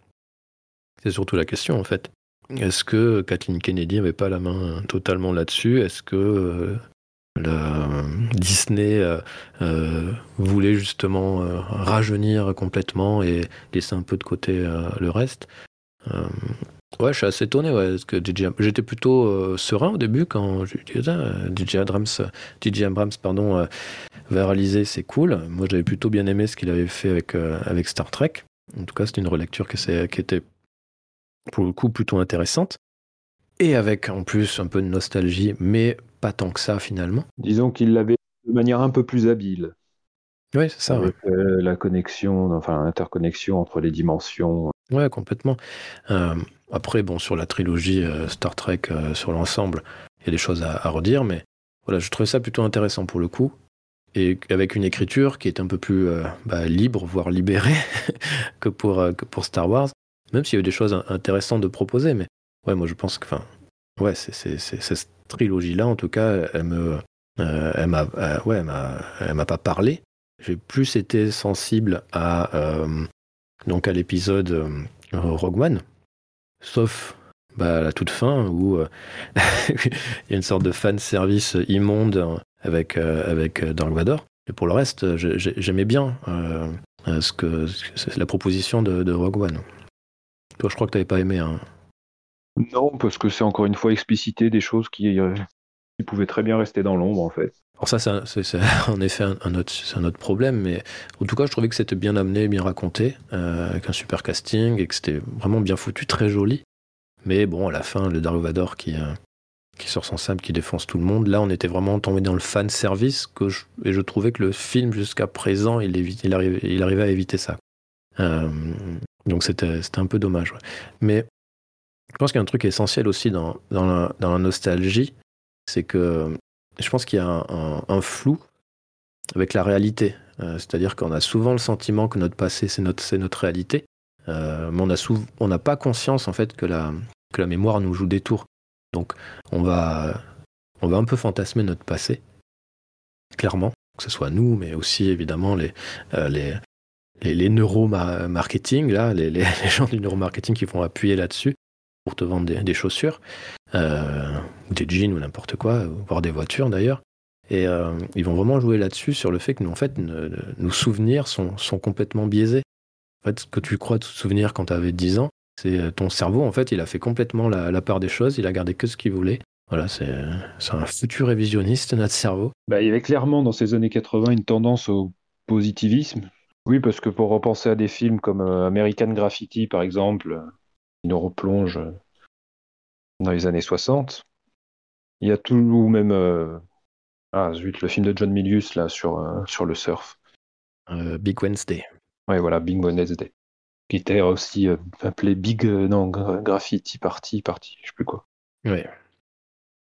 C'est surtout la question, en fait. Est-ce que Kathleen Kennedy n'avait pas la main totalement là-dessus? Est-ce que euh, Disney euh, voulait justement rajeunir complètement et laisser un peu de côté le reste? Euh, ouais, je suis assez étonné, ouais, j'étais plutôt euh, serein au début quand je disais DJ Abrams, pardon, euh, va réaliser, c'est cool. Moi, j'avais plutôt bien aimé ce qu'il avait fait avec, Star Trek. En tout cas, c'était une relecture qui était pour le coup plutôt intéressante. Et avec en plus un peu de nostalgie, mais pas tant que ça finalement. Disons qu'il l'avait de manière un peu plus habile. Oui, c'est ça. Avec la connexion, enfin l'interconnexion entre les dimensions Ouais, complètement. Euh, après, bon, sur la trilogie euh, Star Trek, euh, sur l'ensemble, il y a des choses à, redire, mais voilà, je trouvais ça plutôt intéressant pour le coup. Et avec une écriture qui est un peu plus bah, libre, voire libérée, que, pour, que pour Star Wars. Même s'il y a eu des choses intéressantes de proposer, mais ouais, moi je pense que, ouais, c'est, cette trilogie-là, en tout cas, elle me, elle m'a, ouais, elle m'a, pas parlé. J'ai plus été sensible à donc à l'épisode euh, Rogue One, sauf bah, à la toute fin où euh, il y a une sorte de fan service immonde avec, euh, avec Dark Vador. Et pour le reste, j'aimais bien ce que la proposition de, Rogue One. Toi, je crois que tu n'avais pas aimé. Hein. Non, parce que c'est encore une fois explicité des choses qui, qui pouvaient très bien rester dans l'ombre, en fait. Alors ça, c'est en effet un, autre, un autre problème, mais en tout cas, je trouvais que c'était bien amené, bien raconté, euh, avec un super casting, et que c'était vraiment bien foutu, très joli. Mais bon, à la fin, le Dark Vador qui, euh, qui sort son sable, qui défonce tout le monde, là, on était vraiment tombé dans le fan service, que et je trouvais que le film, jusqu'à présent, il, il, arrivait, il arrivait à éviter ça. Euh, donc c'était un peu dommage. Mais je pense qu'il y a un truc essentiel aussi dans, dans, la, nostalgie, c'est que je pense qu'il y a un, flou avec la réalité. Euh, c'est-à-dire qu'on a souvent le sentiment que notre passé, c'est notre, notre réalité. Euh, mais on n'a pas conscience en fait que la, que la mémoire nous joue des tours. Donc on va, on va un peu fantasmer notre passé, clairement, que ce soit nous, mais aussi évidemment les, euh, les, les, les neuromarketing, là, les, gens du neuromarketing qui vont appuyer là-dessus pour te vendre des, chaussures, euh, des jeans ou n'importe quoi, voire des voitures d'ailleurs. Et euh, ils vont vraiment jouer là-dessus sur le fait que nous, en fait, nos souvenirs sont, sont complètement biaisés. En fait, ce que tu crois te souvenir quand tu avais 10 ans, c'est euh, ton cerveau, en fait, il a fait complètement la, part des choses, il a gardé que ce qu'il voulait. Voilà, c'est un futur révisionniste, notre cerveau. Bah, il y avait clairement dans ces années 80 une tendance au positivisme. Oui, parce que pour repenser à des films comme American Graffiti, par exemple, nous replonge dans les années 60. Il y a tout, ou même, euh, ah zut, le film de John Milius là sur, euh, sur le surf. Euh, Big Wednesday. Ouais, voilà, Big Wednesday. Qui était aussi appelé Big, non, Graffiti Party, Party, je sais plus quoi. Ouais.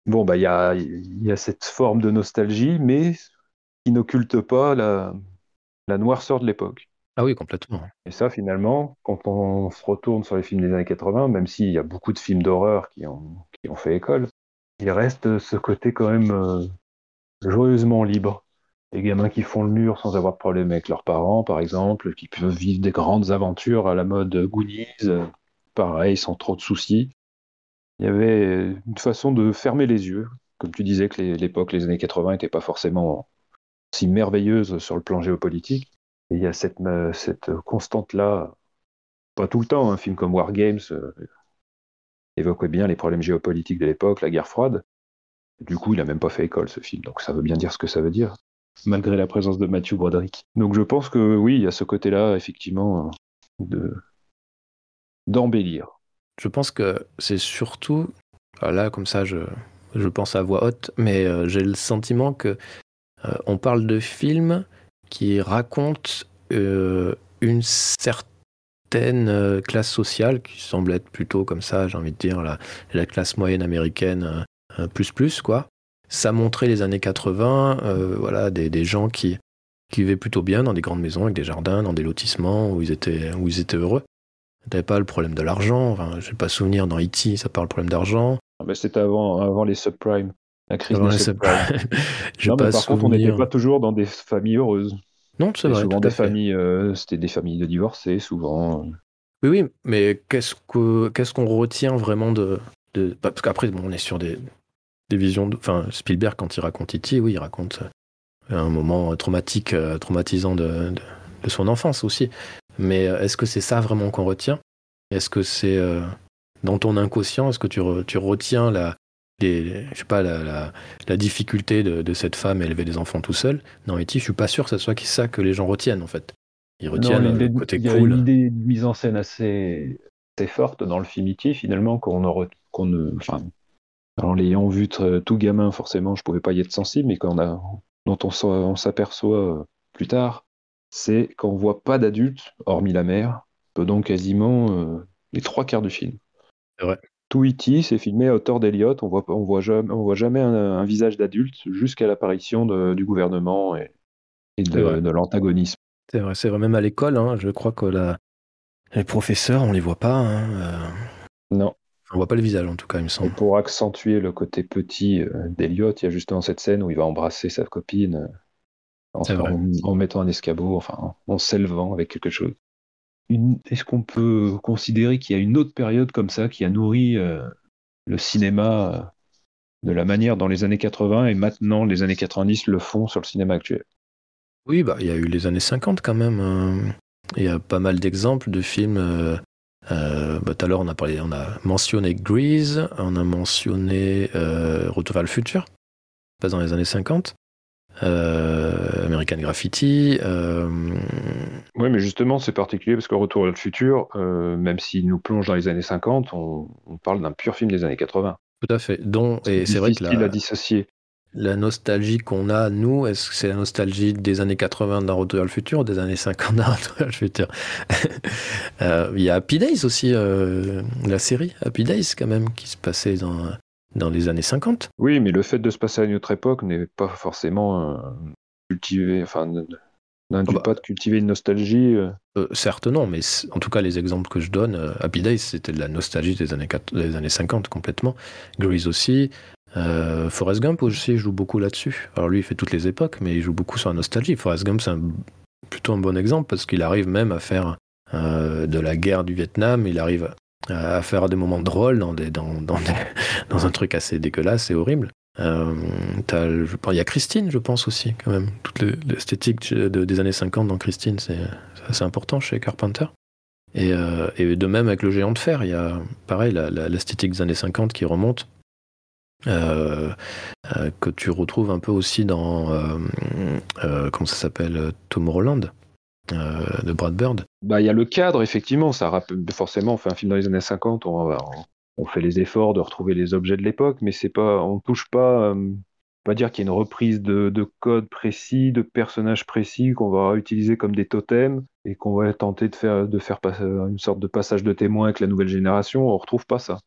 Bon, bah, il y a, y a cette forme de nostalgie, mais qui n'occulte pas la, la noirceur de l'époque. Ah oui, complètement. Et ça, finalement, quand on se retourne sur les films des années 80, même s'il y a beaucoup de films d'horreur qui ont, qui ont fait école, il reste ce côté quand même euh, joyeusement libre. Les gamins qui font le mur sans avoir de problème avec leurs parents, par exemple, qui peuvent vivre des grandes aventures à la mode Goonies, pareil, sans trop de soucis. Il y avait une façon de fermer les yeux. Comme tu disais que l'époque, les années 80, n'étaient pas forcément si merveilleuses sur le plan géopolitique il y a cette, euh, cette constante-là, pas tout le temps, un film comme War Games euh, évoquait bien les problèmes géopolitiques de l'époque, la guerre froide. Du coup, il n'a même pas fait école, ce film, donc ça veut bien dire ce que ça veut dire, malgré la présence de Matthew Broderick. Donc je pense que oui, il y a ce côté-là, effectivement, de d'embellir. Je pense que c'est surtout, là, comme ça, je, je pense à voix haute, mais euh, j'ai le sentiment que on parle de films qui raconte euh, une certaine euh, classe sociale qui semble être plutôt comme ça, j'ai envie de dire, la, la classe moyenne américaine euh, plus plus, quoi. Ça montrait les années 80, voilà, des, gens qui, vivaient plutôt bien dans des grandes maisons avec des jardins, dans des lotissements où ils étaient, où ils étaient heureux. T'avais pas le problème de l'argent, enfin, j'ai pas souvenir dans E.T., ça parle problème d'argent. Ah c'était avant, avant les subprimes. La crise des subprimes. non, par contre, on n'était pas toujours dans des familles heureuses. Non, c'est vrai. Souvent des familles, euh, c'était des familles de divorcés, souvent. Euh. Oui, oui, mais qu'est-ce que qu'est-ce qu'on retient vraiment de, de... parce qu'après, bon, on est sur des, des visions, de... enfin Spielberg quand il raconte E.T., oui, il raconte euh, un moment traumatique, traumatisant de, de, son enfance aussi. Mais est-ce que c'est ça vraiment qu'on retient? Est-ce que c'est dans ton inconscient, est-ce que tu, tu retiens la, je sais pas, la, la, difficulté de, cette femme à élever des enfants tout seul. Non, E.T., je suis pas sûr que ce soit ça que les gens retiennent en fait. Ils retiennent le côté cool. Il y a une idée de mise en scène assez, assez forte dans le film E.T. finalement qu'on qu'on enfin, en l'ayant vu tout gamin forcément, je pouvais pas y être sensible, mais quand on a, dont on, s'aperçoit plus tard, c'est qu'on voit pas d'adultes hormis la mère, pendant quasiment euh, les trois quarts du film. C'est vrai. E.T., c'est filmé à hauteur d'Eliott. On voit, on voit jamais, on voit jamais un, visage d'adulte jusqu'à l'apparition du gouvernement et, de, l'antagonisme. C'est vrai, c'est vrai. Même à l'école, hein, je crois que la... les professeurs, on les voit pas. Hein, euh. Non. On voit pas le visage, en tout cas, il me semble. pour accentuer le côté petit euh, d'Eliott, il y a justement cette scène où il va embrasser sa copine euh, en, mettant un escabeau, enfin, en s'élevant avec quelque chose est-ce qu'on peut considérer qu'il y a une autre période comme ça qui a nourri euh, le cinéma euh, de la manière dont les années 80 et maintenant les années 90 le font sur le cinéma actuel? Oui, bah il y a eu les années 50 quand même. Hein. Il y a pas mal d'exemples de films. Euh, bah, tout à l'heure, on a mentionné Grease, on a mentionné Retour vers le futur, pas dans les années 50. Euh, American Graffiti. Oui, mais justement, c'est particulier parce que Retour vers le futur, euh, même s'il nous plonge dans les années 50, on, parle d'un pur film des années 80. Tout à fait. Dont, et c'est vrai que la, dissocier. La nostalgie qu'on a, nous, est-ce que c'est la nostalgie des années 80 d'un Retour vers le futur ou des années 50 d'un Retour vers le futur? Il y a Happy Days aussi, la série Happy Days quand même, qui se passait dans dans les années 50. Oui, mais le fait de se passer à une autre époque n'est pas forcément euh, cultivé, enfin, n'induit ah bah. pas de cultiver une nostalgie. Euh. Euh, certes non, mais en tout cas les exemples que je donne, Happy Days c'était de la nostalgie des années, des années 50 complètement, Grease aussi, Forrest Gump aussi joue beaucoup là-dessus. Alors lui il fait toutes les époques, mais il joue beaucoup sur la nostalgie. Forrest Gump c'est plutôt un bon exemple parce qu'il arrive même à faire de la guerre du Vietnam, il arrive à faire des moments drôles dans, des, dans, dans, dans un truc assez dégueulasse et horrible. Euh, il y a Christine, je pense aussi, quand même. Toute l'esthétique des années 50 dans Christine, c'est assez important chez Carpenter. Et, euh, et, de même avec le géant de fer, il y a pareil l'esthétique des années 50 qui remonte, euh, que tu retrouves un peu aussi dans comment ça s'appelle Tomorrowland de Brad Bird. Bah il y a le cadre effectivement, ça rappelle forcément. On fait un film dans les années 50, on va, on fait les efforts de retrouver les objets de l'époque, mais c'est pas, on touche pas, euh, pas dire qu'il y a une reprise de, de code précis, de personnages précis qu'on va utiliser comme des totems et qu'on va tenter de faire, de faire une sorte de passage de témoin avec la nouvelle génération. On retrouve pas ça.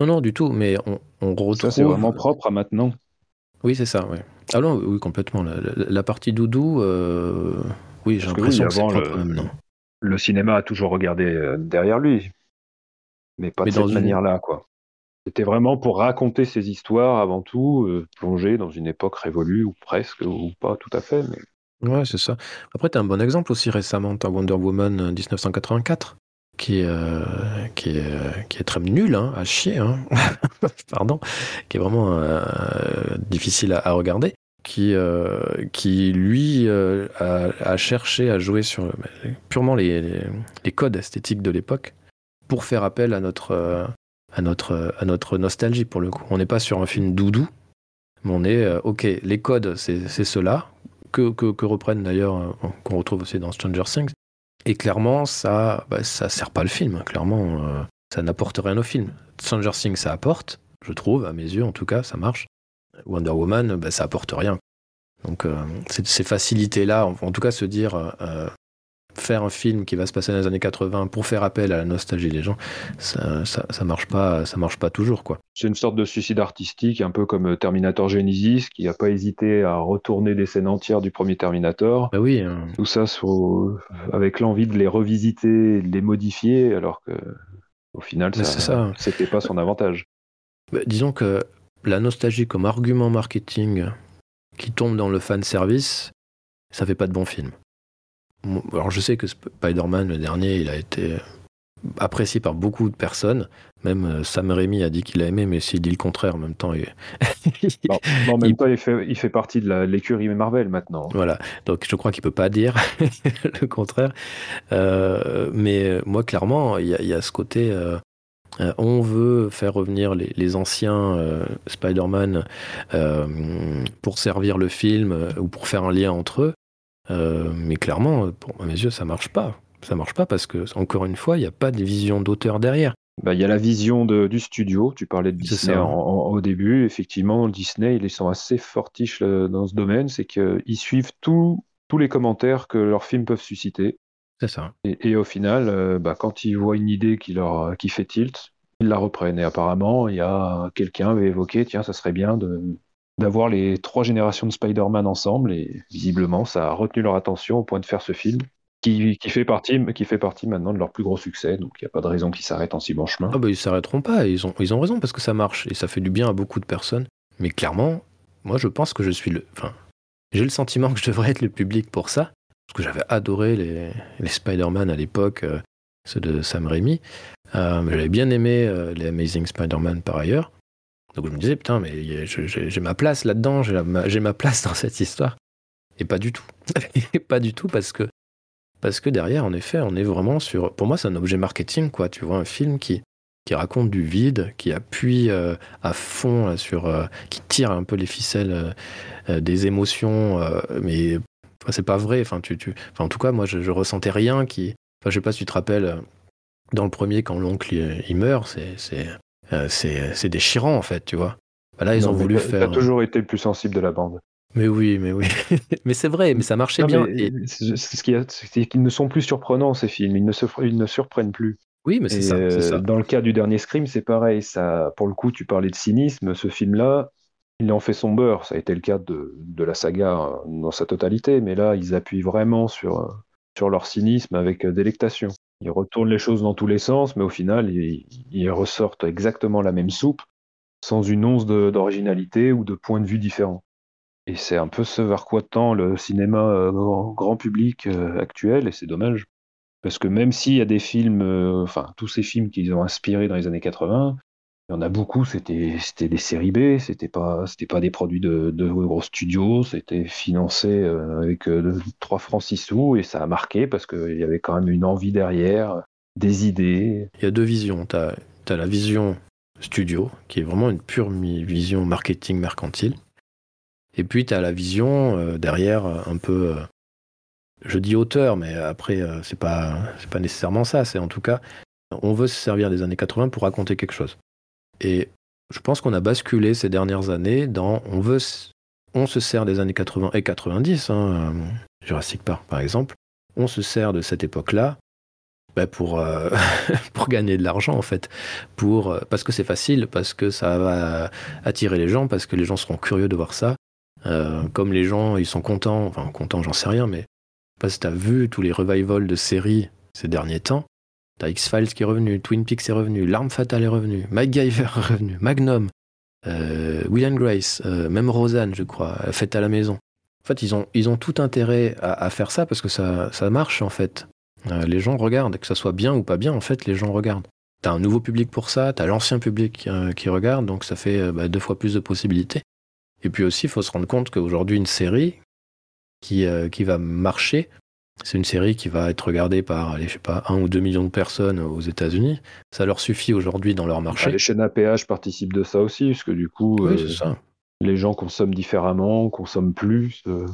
Non, non, du tout, mais on, on retrouve. Ça, c'est vraiment propre à maintenant. Oui, c'est ça, oui. Ah non, oui, complètement. La, partie doudou, euh, oui, j'ai l'impression que, c'est propre le, Le cinéma a toujours regardé euh, derrière lui mais pas de cette manière-là, quoi. C'était vraiment pour raconter ces histoires avant tout, euh, plonger dans une époque révolue, ou presque, ou pas tout à fait. Mais... Ouais, c'est ça. Après, tu as un bon exemple aussi récemment, tu Wonder Woman 1984, euh, qui, euh, qui, est, qui est très nul, hein, à chier, hein. pardon, qui est vraiment difficile à, regarder, qui, qui lui a, cherché à jouer sur purement les, les codes esthétiques de l'époque pour faire appel à notre, euh, à notre, à notre nostalgie pour le coup. On n'est pas sur un film doudou, mais on est, euh, ok, les codes, c'est cela, que, que, reprennent d'ailleurs, euh, qu'on retrouve aussi dans Stranger Things. Et clairement, ça bah, ça sert pas le film. Clairement, ça n'apporte rien au film. Stranger Things, ça apporte, je trouve, à mes yeux en tout cas, ça marche. Wonder Woman, bah, ça apporte rien. Donc, ces facilités-là, en, tout cas, se dire faire un film qui va se passer dans les années 80 pour faire appel à la nostalgie des gens, ça, ça, marche pas, ça marche pas toujours quoi. C'est une sorte de suicide artistique, un peu comme Terminator Genesis, qui n'a pas hésité à retourner des scènes entières du premier Terminator. Bah oui. Hein. Tout ça avec l'envie de les revisiter, de les modifier, alors que au final, ça, c'était pas son avantage. Bah, disons que la nostalgie comme argument marketing qui tombe dans le fan service, ça fait pas de bon film. Alors je sais que Spider-Man, le dernier, il a été apprécié par beaucoup de personnes. Même euh, Sam Raimi a dit qu'il a aimé, mais s'il dit le contraire en même temps. Il... en même temps, il fait, il fait partie de l'écurie Marvel maintenant. Voilà, donc je crois qu'il peut pas dire le contraire. Euh, mais euh, moi, clairement, il y, a ce côté. on veut faire revenir les, les anciens Spider-Man pour servir le film ou pour faire un lien entre eux. Euh, mais clairement, pour mes yeux, ça marche pas. Ça marche pas parce que, encore une fois, il n'y a pas de vision d'auteur derrière. Bah, il y a la vision de, du studio. Tu parlais de Disney au début. Effectivement, Disney, ils sont assez fortiches euh, dans ce domaine. C'est qu'ils suivent tous les commentaires que leurs films peuvent susciter. C'est ça. Et, au final, euh, bah, quand ils voient une idée qui, leur, qui fait tilt, ils la reprennent. Et apparemment, il y a quelqu'un avait évoqué tiens, ça serait bien de, d'avoir les trois générations de Spider-Man ensemble et visiblement ça a retenu leur attention au point de faire ce film qui, fait, partie, qui fait partie maintenant de leur plus gros succès donc il n'y a pas de raison qu'ils s'arrêtent en si bon chemin. Ah bah ils s'arrêteront pas, ils ont, ils ont raison parce que ça marche et ça fait du bien à beaucoup de personnes mais clairement moi je pense que je suis le... Enfin j'ai le sentiment que je devrais être le public pour ça parce que j'avais adoré les, les Spider-Man à l'époque, euh, ceux de Sam Raimi. Euh, j'avais bien aimé euh, les Amazing Spider-Man par ailleurs. Donc je me disais, putain, mais j'ai ma place là-dedans, j'ai ma, place dans cette histoire. Et pas du tout. pas du tout parce que, parce que derrière, en effet, on est vraiment sur. Pour moi, c'est un objet marketing, quoi. Tu vois, un film qui, qui raconte du vide, qui appuie euh, à fond sur. Euh, qui tire un peu les ficelles euh, des émotions, mais c'est pas vrai. Enfin, tu, en tout cas, moi, je, ressentais rien qui. Je sais pas si tu te rappelles, dans le premier, quand l'oncle il meurt, c'est euh, c'est déchirant en fait, tu vois. Bah là, ils ont voulu faire. T'as toujours été le plus sensible de la bande. Mais oui, mais oui. mais c'est vrai, mais ça marchait bien. Et... Ce qu'ils ne sont plus surprenants, ces films. Ils ne, se... ils ne surprennent plus. Oui, mais c'est ça, euh, Dans le cas du dernier Scream, c'est pareil. Ça, pour le coup, tu parlais de cynisme. Ce film-là, il en fait son beurre. Ça a été le cas de, de, la saga euh, dans sa totalité. Mais là, ils appuient vraiment sur, sur leur cynisme avec délectation. Ils retournent les choses dans tous les sens, mais au final, ils, ressortent exactement la même soupe, sans une once d'originalité ou de point de vue différent. Et c'est un peu ce vers quoi tend le cinéma euh, grand, public euh, actuel, et c'est dommage. Parce que même s'il y a des films, euh, enfin, tous ces films qu'ils ont inspirés dans les années 80, il y en a beaucoup, c'était des séries B, c'était pas, pas des produits de, gros studios, c'était financé avec 3 francs 6 sous, et ça a marqué parce qu'il y avait quand même une envie derrière, des idées. Il y a deux visions. Tu as, la vision studio, qui est vraiment une pure vision marketing mercantile. Et puis, tu as la vision euh, derrière, euh, un peu. Euh, je dis auteur, mais après, c'est pas, pas nécessairement ça. C'est en tout cas, on veut se servir des années 80 pour raconter quelque chose. Et je pense qu'on a basculé ces dernières années dans. On, veut, on se sert des années 80 et 90, hein, Jurassic Park par exemple. On se sert de cette époque-là bah, pour, pour gagner de l'argent en fait. Pour, parce que c'est facile, parce que ça va attirer les gens, parce que les gens seront curieux de voir ça. Euh, comme les gens, ils sont contents, enfin contents, j'en sais rien, mais parce que t'as vu tous les revivals de séries ces derniers temps. T'as X-Files qui est revenu, Twin Peaks est revenu, L'Arme Fatale est revenu, MacGyver est revenu, Magnum, euh, Will Grace, euh, même Rosanne, je crois, faite à la maison. En fait, ils ont, ils ont tout intérêt à, faire ça parce que ça, ça marche, en fait. Euh, les gens regardent, que ça soit bien ou pas bien, en fait, les gens regardent. T'as un nouveau public pour ça, t'as l'ancien public qui regarde, donc ça fait bah, deux fois plus de possibilités. Et puis aussi, il faut se rendre compte qu'aujourd'hui, une série qui, euh, qui va marcher, c'est une série qui va être regardée par, allez, je sais pas, un ou deux millions de personnes aux États-Unis. Ça leur suffit aujourd'hui dans leur marché. les chaînes APH participent de ça aussi, parce que du coup, euh, les gens consomment différemment, consomment plus, euh,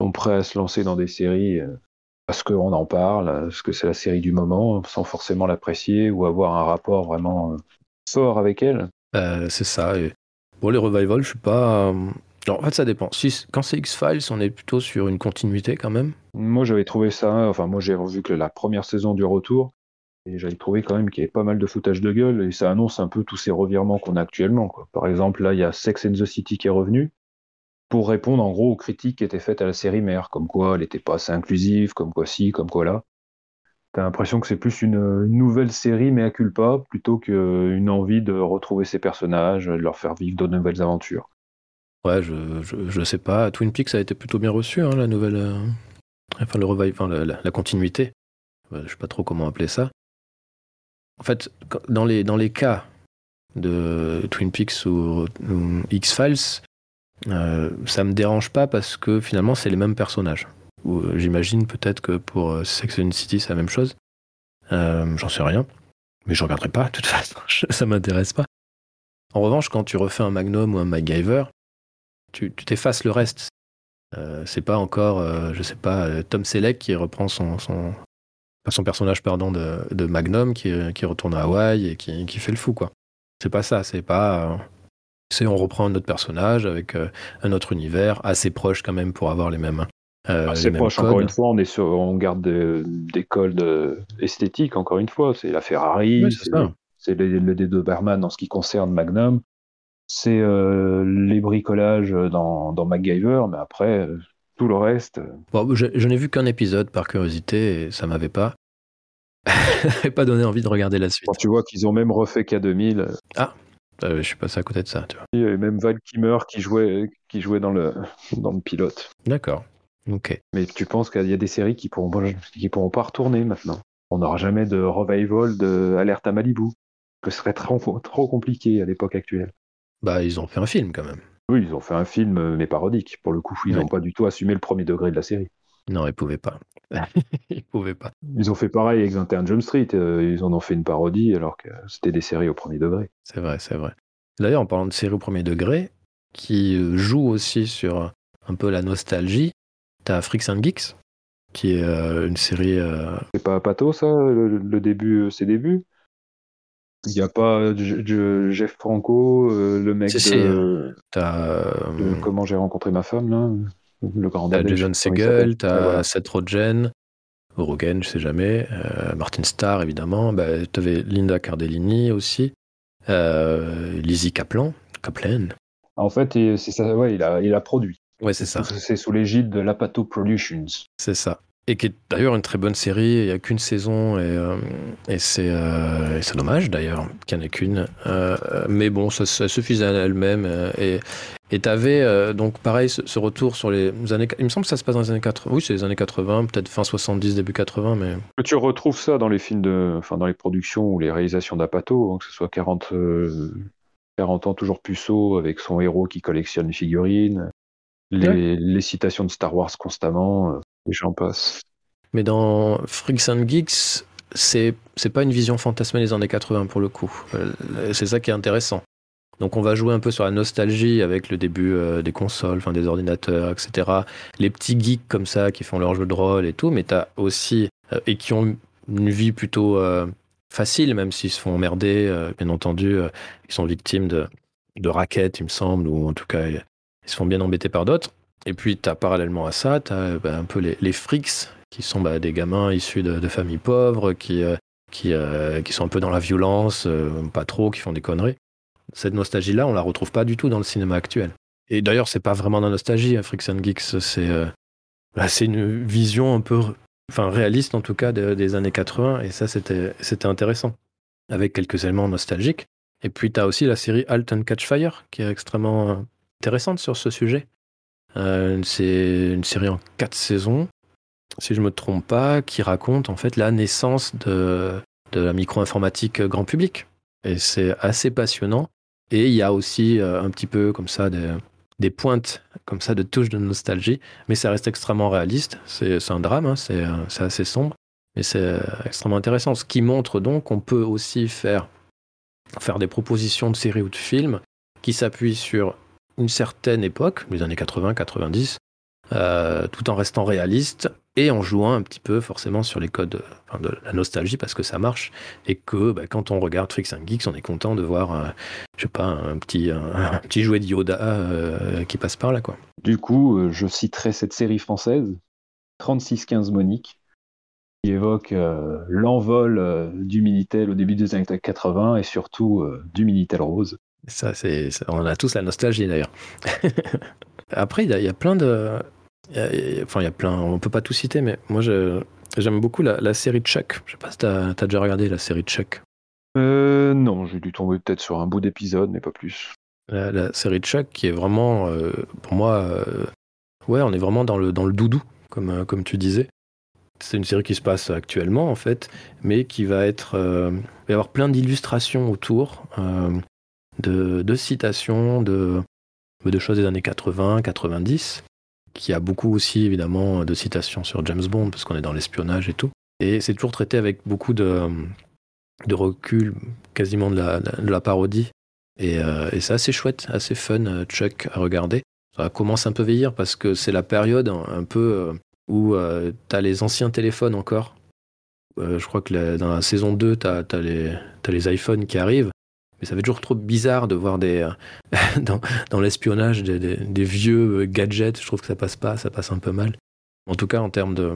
sont prêts à se lancer dans des séries parce qu'on en parle, parce que c'est la série du moment, sans forcément l'apprécier ou avoir un rapport vraiment fort avec elle. c'est ça. Bon, les revivals, je suis pas. Euh, en fait, ça dépend. Quand c'est X-Files, on est plutôt sur une continuité quand même. Moi, j'avais trouvé ça. Enfin, moi, j'ai revu que la première saison du retour. Et j'avais trouvé quand même qu'il y avait pas mal de foutage de gueule. Et ça annonce un peu tous ces revirements qu'on a actuellement. Par exemple, là, il y a Sex and the City qui est revenu. Pour répondre en gros aux critiques qui étaient faites à la série mère. Comme quoi, elle n'était pas assez inclusive, comme quoi si, comme quoi là. T'as l'impression que c'est plus une, nouvelle série, mais à culpa, plutôt qu'une envie de retrouver ces personnages, de leur faire vivre de nouvelles aventures. Ouais, je, je, sais pas. Twin Peaks a été plutôt bien reçu, hein, la nouvelle. Euh, enfin, le revival, enfin, la, continuité. je sais pas trop comment appeler ça. En fait, dans les, dans les cas de Twin Peaks ou, X-Files, euh, ça me dérange pas parce que finalement, c'est les mêmes personnages. Euh, j'imagine peut-être que pour euh, Sex and City, c'est la même chose. Euh, j'en sais rien. Mais je regarderai pas, de toute façon, ça m'intéresse pas. En revanche, quand tu refais un Magnum ou un MacGyver, tu t'effaces le reste. c'est pas encore, je sais pas, Tom Selleck qui reprend son, son, son personnage pardon, de, de Magnum, qui, qui, retourne à Hawaï et qui, qui fait le fou, quoi. C'est pas ça, c'est pas. c'est on reprend un autre personnage avec un autre univers, assez proche quand même pour avoir les mêmes, euh, c'est proche, encore une fois, on, est sur, on garde des, codes esthétiques, encore une fois. C'est la Ferrari, c'est le, le D2 Berman en ce qui concerne Magnum, c'est euh, les bricolages dans, dans, MacGyver, mais après, euh, tout le reste. Bon, je, n'ai vu qu'un épisode par curiosité et ça m'avait pas. pas donné envie de regarder la suite. Quand tu vois qu'ils ont même refait K2000. Ah, je suis passé à côté de ça, tu vois. Il y avait même Val Kimmer qui jouait, qui jouait dans, le, dans le pilote. D'accord. Mais tu penses qu'il y a des séries qui pourront, qui pourront pas retourner maintenant? On n'aura jamais de revival de Alerte à Malibu, que ce serait trop, trop compliqué à l'époque actuelle. Bah, ils ont fait un film quand même. Oui, ils ont fait un film, mais parodique. Pour le coup, ils n'ont pas du tout assumé le premier degré de la série. Non, ils pouvaient pas. ils pouvaient pas. Ils ont fait pareil avec 21 Jump Street. Euh, ils en ont fait une parodie alors que c'était des séries au premier degré. C'est vrai, c'est vrai. D'ailleurs, en parlant de séries au premier degré, qui euh, jouent aussi sur un peu la nostalgie, T'as Freaks and Geeks, qui est euh, une série. Euh, c'est pas Pato, ça, le, début, euh, ses débuts? Il n'y a pas Jeff Franco, le mec de, Comment j'ai rencontré ma femme, là Le grand T'as Jason Segel, t'as Seth Rogen, Rogen, je sais jamais, Martin Starr, évidemment. Bah, t'avais Linda Cardellini aussi, Lizzie Kaplan, Kaplan. En fait, c'est ça, ouais, il a, il a produit. Ouais, c'est ça. C'est sous l'égide de l'Apato Productions. C'est ça. Et qui est d'ailleurs une très bonne série. Il n'y a qu'une saison et, euh, et c'est euh, dommage d'ailleurs qu'il n'y en ait qu'une. Euh, mais bon, ça, ça suffisait à elle-même. et tu avais donc pareil ce, retour sur les années. Il me semble que ça se passe dans les années 80. Oui, c'est les années 80, peut-être fin 70, début 80. Mais... Tu retrouves ça dans les films de. Enfin, dans les productions ou les réalisations d'Apato, hein, que ce soit 40, 40 ans toujours puceau avec son héros qui collectionne les figurines. Les, les citations de Star Wars constamment j'en passe. Mais dans Freaks and Geeks, c'est pas une vision fantasmée des années 80 pour le coup. Euh, c'est ça qui est intéressant. Donc on va jouer un peu sur la nostalgie avec le début euh, des consoles, enfin des ordinateurs, etc. Les petits geeks comme ça qui font leur jeu de rôle et tout, mais t'as aussi euh, et qui ont une vie plutôt facile, même s'ils se font emmerder, bien entendu, ils sont victimes de, de raquettes, il me semble, ou en tout cas ils se font bien embêter par d'autres. Et puis, tu as parallèlement à ça, tu as bah, un peu les, les, freaks, qui sont bah, des gamins issus de, familles pauvres, qui, euh, qui, euh, qui, sont un peu dans la violence, euh, pas trop, qui font des conneries. Cette nostalgie-là, on la retrouve pas du tout dans le cinéma actuel. Et d'ailleurs, c'est pas vraiment de la nostalgie, hein, Freaks and Geeks, c'est bah, une vision un peu, enfin réaliste en tout cas, des années 80, et ça, c'était intéressant, avec quelques éléments nostalgiques. Et puis, tu as aussi la série Alton Catch Fire, qui est extrêmement intéressante sur ce sujet euh, c'est une série en quatre saisons, si je me trompe pas, qui raconte en fait la naissance de, la micro-informatique grand public. Et c'est assez passionnant. Et il y a aussi euh, un petit peu comme ça des, des, pointes comme ça de touches de nostalgie, mais ça reste extrêmement réaliste. C'est un drame, hein, euh, c'est assez sombre, mais c'est extrêmement intéressant. Ce qui montre donc qu'on peut aussi faire, faire des propositions de séries ou de films qui s'appuient sur une certaine époque, les années 80-90, euh, tout en restant réaliste et en jouant un petit peu forcément sur les codes de la nostalgie parce que ça marche et que bah, quand on regarde Freaks and Geeks, on est content de voir, euh, je sais pas, un petit, un, jouet de Yoda euh, qui passe par là. Quoi. Du coup, je citerai cette série française, 3615 Monique, qui évoque l'envol du Minitel au début des années 80 et surtout du Minitel rose. Ça, c'est, on a tous la nostalgie d'ailleurs. Après, il y, a plein de. enfin, il y a plein. On peut pas tout citer, mais moi, j'aime beaucoup la, série Chuck. Je sais pas si tu as, déjà regardé la série Chuck. Euh, non, j'ai dû tomber peut-être sur un bout d'épisode, mais pas plus. La, série Chuck qui est vraiment, euh, pour moi, euh, ouais, on est vraiment dans le, dans le doudou, comme, euh, comme tu disais. C'est une série qui se passe actuellement, en fait, mais qui va être. il va y avoir plein d'illustrations autour de, citations, de, de choses des années 80, 90, qui a beaucoup aussi évidemment de citations sur James Bond, parce qu'on est dans l'espionnage et tout. Et c'est toujours traité avec beaucoup de, de recul, quasiment de la, parodie. Et, euh, et c'est assez chouette, assez fun, euh, Chuck, à regarder. Ça commence un peu vieillir parce que c'est la période un peu euh, où tu as les anciens téléphones encore. je crois que dans la saison 2, tu as, as les iPhones qui arrivent. Mais ça fait toujours trop bizarre de voir des, euh, dans, dans l'espionnage des, vieux euh, gadgets. Je trouve que ça passe pas, ça passe un peu mal. En tout cas, en termes de.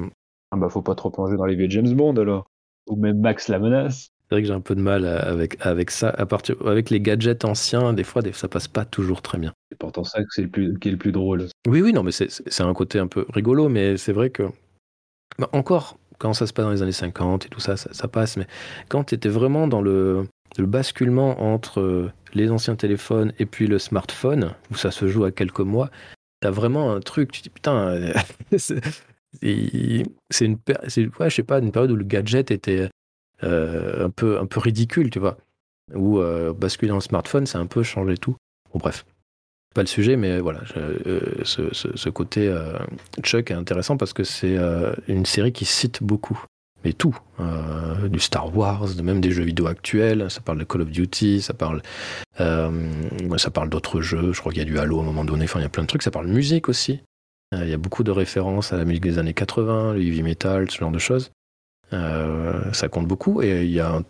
Ah bah, faut pas trop plonger dans les vieux James Bond alors. Ou même Max la menace. C'est vrai que j'ai un peu de mal avec, avec ça. À partir, avec les gadgets anciens, des fois, ça passe pas toujours très bien. C'est pourtant ça que c'est le plus, qui est le plus drôle. Oui, oui, non, mais c'est un côté un peu rigolo, mais c'est vrai que. Bah, encore, quand ça se passe dans les années 50 et tout ça, ça, ça passe, mais quand tu étais vraiment dans le, le basculement entre euh, les anciens téléphones et puis le smartphone, où ça se joue à quelques mois, t'as vraiment un truc, tu dis putain, euh, c'est une, ouais, pas, une période où le gadget était euh, un, peu, un peu ridicule, tu vois. Où basculer dans le smartphone, ça a un peu changé tout. Bon, bref, pas le sujet, mais voilà, ce, ce, côté Chuck est intéressant parce que c'est une série qui cite beaucoup mais tout, euh, du Star Wars, même des jeux vidéo actuels. Ça parle de Call of Duty, ça parle, euh, ça parle d'autres jeux. Je crois qu'il y a du Halo à un moment donné. Enfin, il y a plein de trucs. Ça parle de musique aussi. Euh, il y a beaucoup de références à la musique des années 80, le heavy metal, ce genre de choses. ça compte beaucoup. Et il y a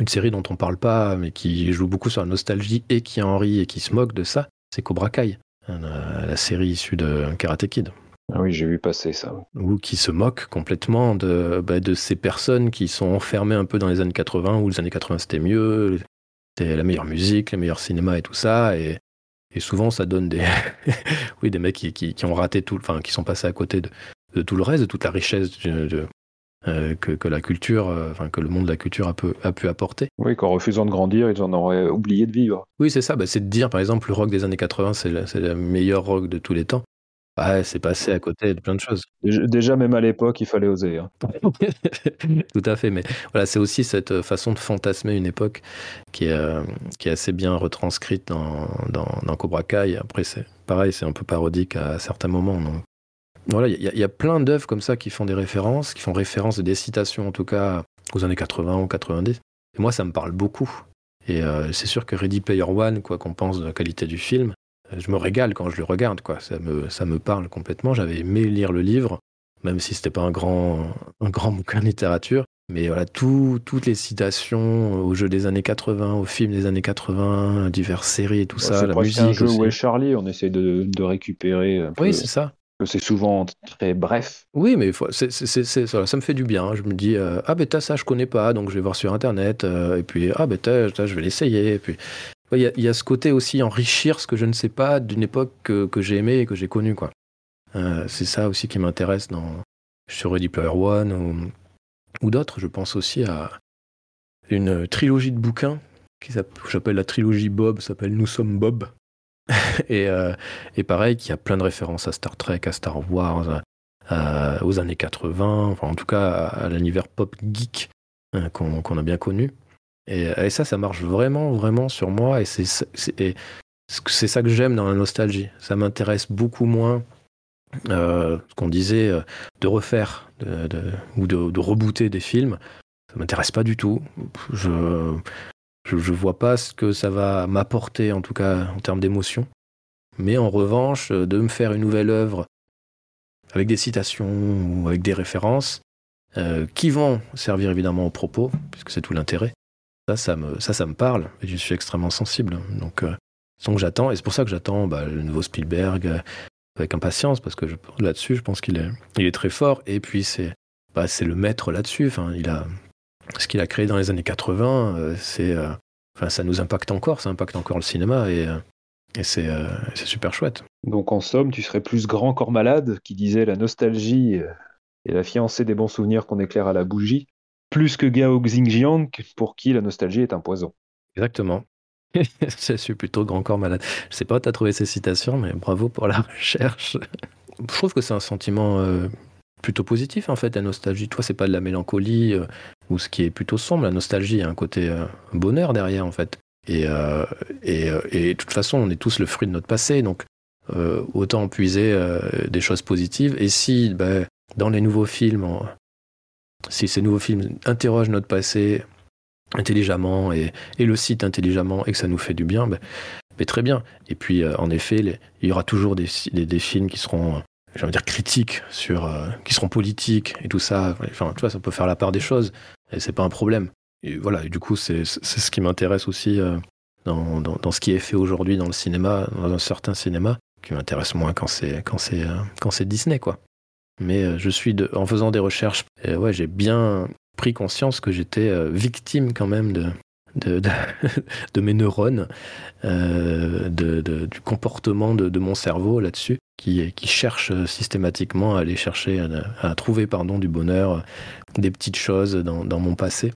une série dont on parle pas, mais qui joue beaucoup sur la nostalgie et qui en rit et qui se moque de ça. C'est Cobra Kai, la série issue de Karate Kid. Ah oui, j'ai vu passer ça. Ou qui se moquent complètement de, bah, de ces personnes qui sont enfermées un peu dans les années 80, où les années 80 c'était mieux, c'était la meilleure musique, les meilleurs cinémas et tout ça. Et, et souvent ça donne des, oui, des mecs qui, qui, ont raté tout, enfin qui sont passés à côté de, de tout le reste, de toute la richesse de, euh, que, la culture, euh, enfin que le monde de la culture a, pu, a pu apporter. Oui, qu'en refusant de grandir, ils en auraient oublié de vivre. Oui, c'est ça. Bah, c'est de dire, par exemple, le rock des années 80, c'est le, meilleur rock de tous les temps. Ah, c'est passé à côté de plein de choses. Déjà, même à l'époque, il fallait oser. Hein. Tout à fait, mais voilà, c'est aussi cette façon de fantasmer une époque qui est, euh, qui est assez bien retranscrite dans, dans, dans Cobra Kai. Après, c'est pareil, c'est un peu parodique à certains moments. Donc, voilà, il y, a plein d'œuvres comme ça qui font des références, qui font référence des citations en tout cas aux années 80 ou 90. Et moi, ça me parle beaucoup. Et euh, c'est sûr que Ready Player One, quoi qu'on pense de la qualité du film, euh, je me régale quand je le regarde, quoi. Ça me, ça me parle complètement. J'avais aimé lire le livre, même si c'était pas un grand, un grand bouquin de littérature. Mais voilà, toutes les citations aux jeux des années 80, aux films des années 80, diverses séries et tout ça, la musique. C'est un jeu où est Charlie, on essaie de, de récupérer. Oui, c'est ça c'est souvent très bref. Oui, mais ça, me fait du bien. Je me dis, euh, ah ben ça, je connais pas, donc je vais voir sur Internet. Euh, et puis, ah ben je vais l'essayer. Et puis, il y, a ce côté aussi enrichir ce que je ne sais pas d'une époque que, j'ai aimé et que j'ai connu. Quoi. Euh, c'est ça aussi qui m'intéresse dans, sur Ready Player One ou, ou d'autres. Je pense aussi à une trilogie de bouquins qui s'appelle la trilogie Bob, s'appelle Nous sommes Bob. Euh, et, pareil, qu'il y a plein de références à Star Trek, à Star Wars, aux années 80, enfin en tout cas à, l'univers pop geek hein, qu'on a bien connu. Et, ça, ça marche vraiment, vraiment sur moi. Et c'est ça que j'aime dans la nostalgie. Ça m'intéresse beaucoup moins euh, ce qu'on disait euh, de refaire ou de, rebooter des films. Ça m'intéresse pas du tout. Je, je vois pas ce que ça va m'apporter, en tout cas en termes d'émotion. Mais en revanche, euh, de me faire une nouvelle œuvre avec des citations ou avec des références euh, qui vont servir évidemment au propos, puisque c'est tout l'intérêt, ça, ça me, ça, ça me parle et je suis extrêmement sensible. Donc, euh, donc j'attends, et c'est pour ça que j'attends bah, le nouveau Spielberg avec impatience, parce que là-dessus, je pense qu'il est, il est très fort. Et puis, c'est bah, le maître là-dessus. Enfin, ce qu'il a créé dans les années 80, euh, c'est, euh, enfin, ça nous impacte encore, ça impacte encore le cinéma et, euh, et c'est super chouette. Donc en somme, tu serais plus grand corps malade qui disait la nostalgie et la fiancée des bons souvenirs qu'on éclaire à la bougie, plus que Gao Xingjiang pour qui la nostalgie est un poison. Exactement. je suis plutôt grand corps malade. Je sais pas où tu as trouvé ces citations, mais bravo pour la recherche. Je trouve que c'est un sentiment plutôt positif en fait, la nostalgie. Toi, c'est pas de la mélancolie euh, ou ce qui est plutôt sombre. La nostalgie, a un côté euh, bonheur derrière en fait. Et, euh, de toute façon, on est tous le fruit de notre passé, donc autant puiser des choses positives. Et si bah, dans les nouveaux films, si ces nouveaux films interrogent notre passé intelligemment et, le citent intelligemment et que ça nous fait du bien, bah, bah, très bien. Et puis, en effet, il y aura toujours des, films qui seront j'ai envie de dire critiques sur euh, qui seront politiques et tout ça. Enfin, tu vois, ça peut faire la part des choses et c'est pas un problème. Et voilà, du coup, c'est ce qui m'intéresse aussi euh, dans, dans, ce qui est fait aujourd'hui dans le cinéma, dans un certain cinéma, qui m'intéresse moins quand c'est euh, quand c'est Disney, quoi. Mais je suis en faisant des recherches, ouais, j'ai bien pris conscience que j'étais victime quand même de, mes neurones, euh, de, du comportement de, mon cerveau là-dessus, qui, cherche systématiquement à aller chercher, à, trouver pardon, du bonheur, des petites choses dans, mon passé,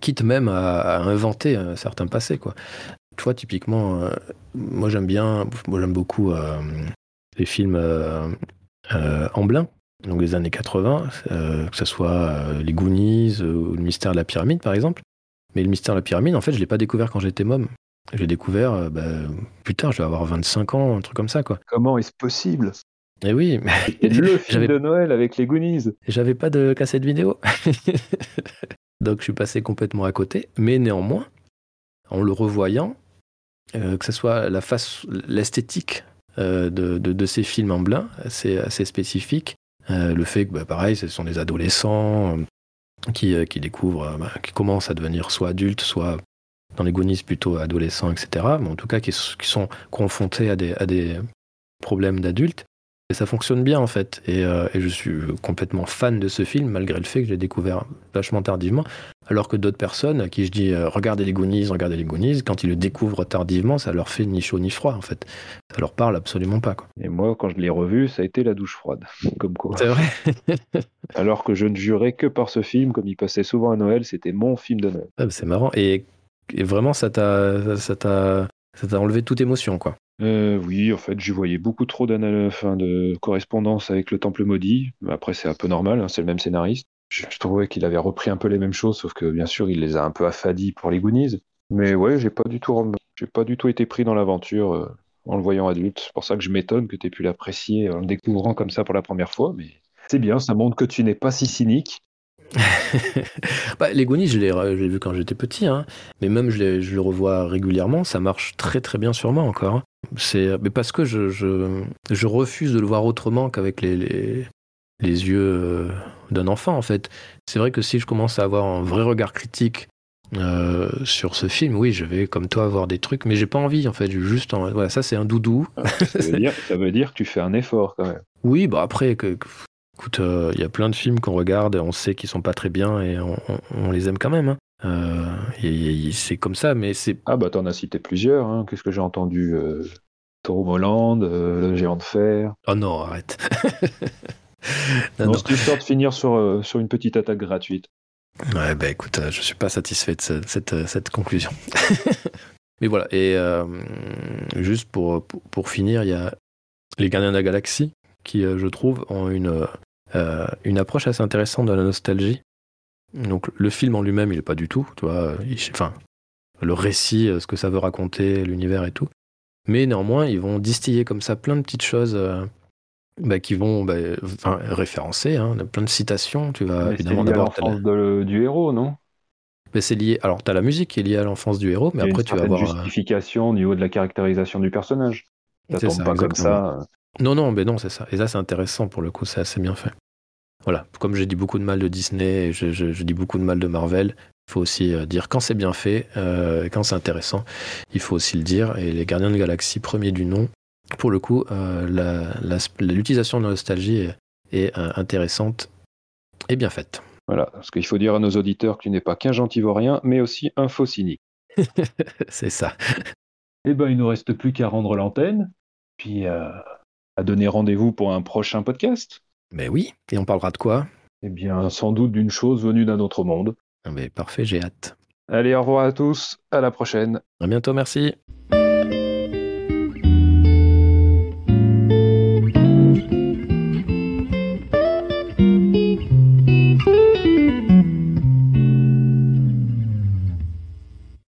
quitte même à, inventer un certain passé. Quoi. Tu vois, typiquement, euh, moi j'aime bien, moi j'aime beaucoup euh, les films en blanc, donc les années 80, que ce soit les Goonies ou le mystère de la pyramide par exemple. Mais le mystère de la pyramide, en fait, je l'ai pas découvert quand j'étais môme. J'ai découvert euh, bah, plus tard, je vais avoir 25 ans, un truc comme ça, quoi. Comment est-ce possible? Eh oui, mais... le film de Noël avec les Goonies. J'avais pas de cassette vidéo. Donc je suis passé complètement à côté. Mais néanmoins, en le revoyant, euh, que ce soit la face, l'esthétique euh, de, de, ces films en blanc, c'est assez spécifique. Le fait que, bah, pareil, ce sont des adolescents, qui, euh, qui découvrent, euh, bah, qui commencent à devenir soit adultes, soit dans les gonistes plutôt adolescents, etc. Mais en tout cas, qui, qui sont confrontés à des, à des problèmes d'adultes. Et ça fonctionne bien en fait. Et, euh, et, je suis complètement fan de ce film, malgré le fait que je l'ai découvert vachement tardivement. Alors que d'autres personnes à qui je dis euh, regardez les Goonies, regardez les Goonies, quand ils le découvrent tardivement, ça leur fait ni chaud ni froid en fait. Ça leur parle absolument pas. Quoi. Et moi, quand je l'ai revu, ça a été la douche froide. Comme quoi. C'est vrai. Alors que je ne jurais que par ce film, comme il passait souvent à Noël, c'était mon film de Noël. Ah, c'est marrant. Et, et vraiment, ça t'a, ça t'a, ça t'a enlevé toute émotion, quoi. Euh, oui, en fait, j'y voyais beaucoup trop fin, de correspondance avec le Temple maudit. Après, c'est un peu normal, hein, c'est le même scénariste. Je, trouvais qu'il avait repris un peu les mêmes choses, sauf que bien sûr, il les a un peu affadis pour les Goonies. Mais ouais, j'ai pas du tout, j'ai pas du tout été pris dans l'aventure euh, en le voyant adulte. C'est pour ça que je m'étonne que tu aies pu l'apprécier en le découvrant comme ça pour la première fois. Mais c'est bien, ça montre que tu n'es pas si cynique. bah, les Goonies, je l'ai vu quand j'étais petit, hein. mais même je, je, le revois régulièrement, ça marche très très bien sur moi encore. Hein. C'est mais parce que je, je, je, refuse de le voir autrement qu'avec les, les, les, yeux euh, d'un enfant en fait. C'est vrai que si je commence à avoir un vrai regard critique euh, sur ce film, oui, je vais comme toi avoir des trucs, mais j'ai pas envie en fait. Juste, en... voilà, ça c'est un doudou. Ah, ça, veut dire, ça, veut dire, que tu fais un effort quand même. Oui, bah après, que, écoute, il euh, y a plein de films qu'on regarde, on sait qu'ils sont pas très bien et on, on, les aime quand même. Hein. Euh, c'est comme ça, mais c'est. Ah bah t'en as cité plusieurs. Hein. Qu'est-ce que j'ai entendu euh, Tom Holland, euh, le géant de fer. Oh non, arrête. non, c'est histoire de finir sur, sur une petite attaque gratuite. Ouais, bah écoute, je suis pas satisfait de cette, cette, conclusion. mais voilà, et juste pour, pour, pour finir, il y a les Gardiens de la Galaxie qui, je trouve, ont une, une approche assez intéressante de la nostalgie. Donc le film en lui-même, il est pas du tout, tu vois, enfin, le récit, euh, ce que ça veut raconter, l'univers et tout. Mais néanmoins, ils vont distiller comme ça plein de petites choses euh, bah, qui vont bah, référencer, hein, plein de citations. Tu vas évidemment d'abord. l'enfance du héros, non? Mais c'est lié. Alors, tu as la musique qui est liée à l'enfance du héros, mais après, tu vas avoir. euh, justification au niveau de la caractérisation du personnage. Ça tombe pas comme ça. Non, non, mais non, c'est ça. Et ça, c'est intéressant pour le coup, c'est assez bien fait. Voilà, comme j'ai dit beaucoup de mal de Disney et je, dis beaucoup de mal de Marvel, il faut aussi euh, dire quand c'est bien fait, euh, quand c'est intéressant, il faut aussi le dire. Et les Gardiens de Galaxie, premier du nom, pour le coup, euh, l'utilisation de la nostalgie est, intéressante et bien faite. Voilà, parce qu'il faut dire à nos auditeurs que tu n'es pas qu'un gentil vaurien, mais aussi un faux cynique. c'est ça. Eh ben, il ne nous reste plus qu'à rendre l'antenne, puis à donner rendez-vous pour un prochain podcast? Mais oui, et on parlera de quoi? Eh bien, sans doute d'une chose venue d'un autre monde. Ah, mais parfait, j'ai hâte. Allez, au revoir à tous, à la prochaine. À bientôt, merci.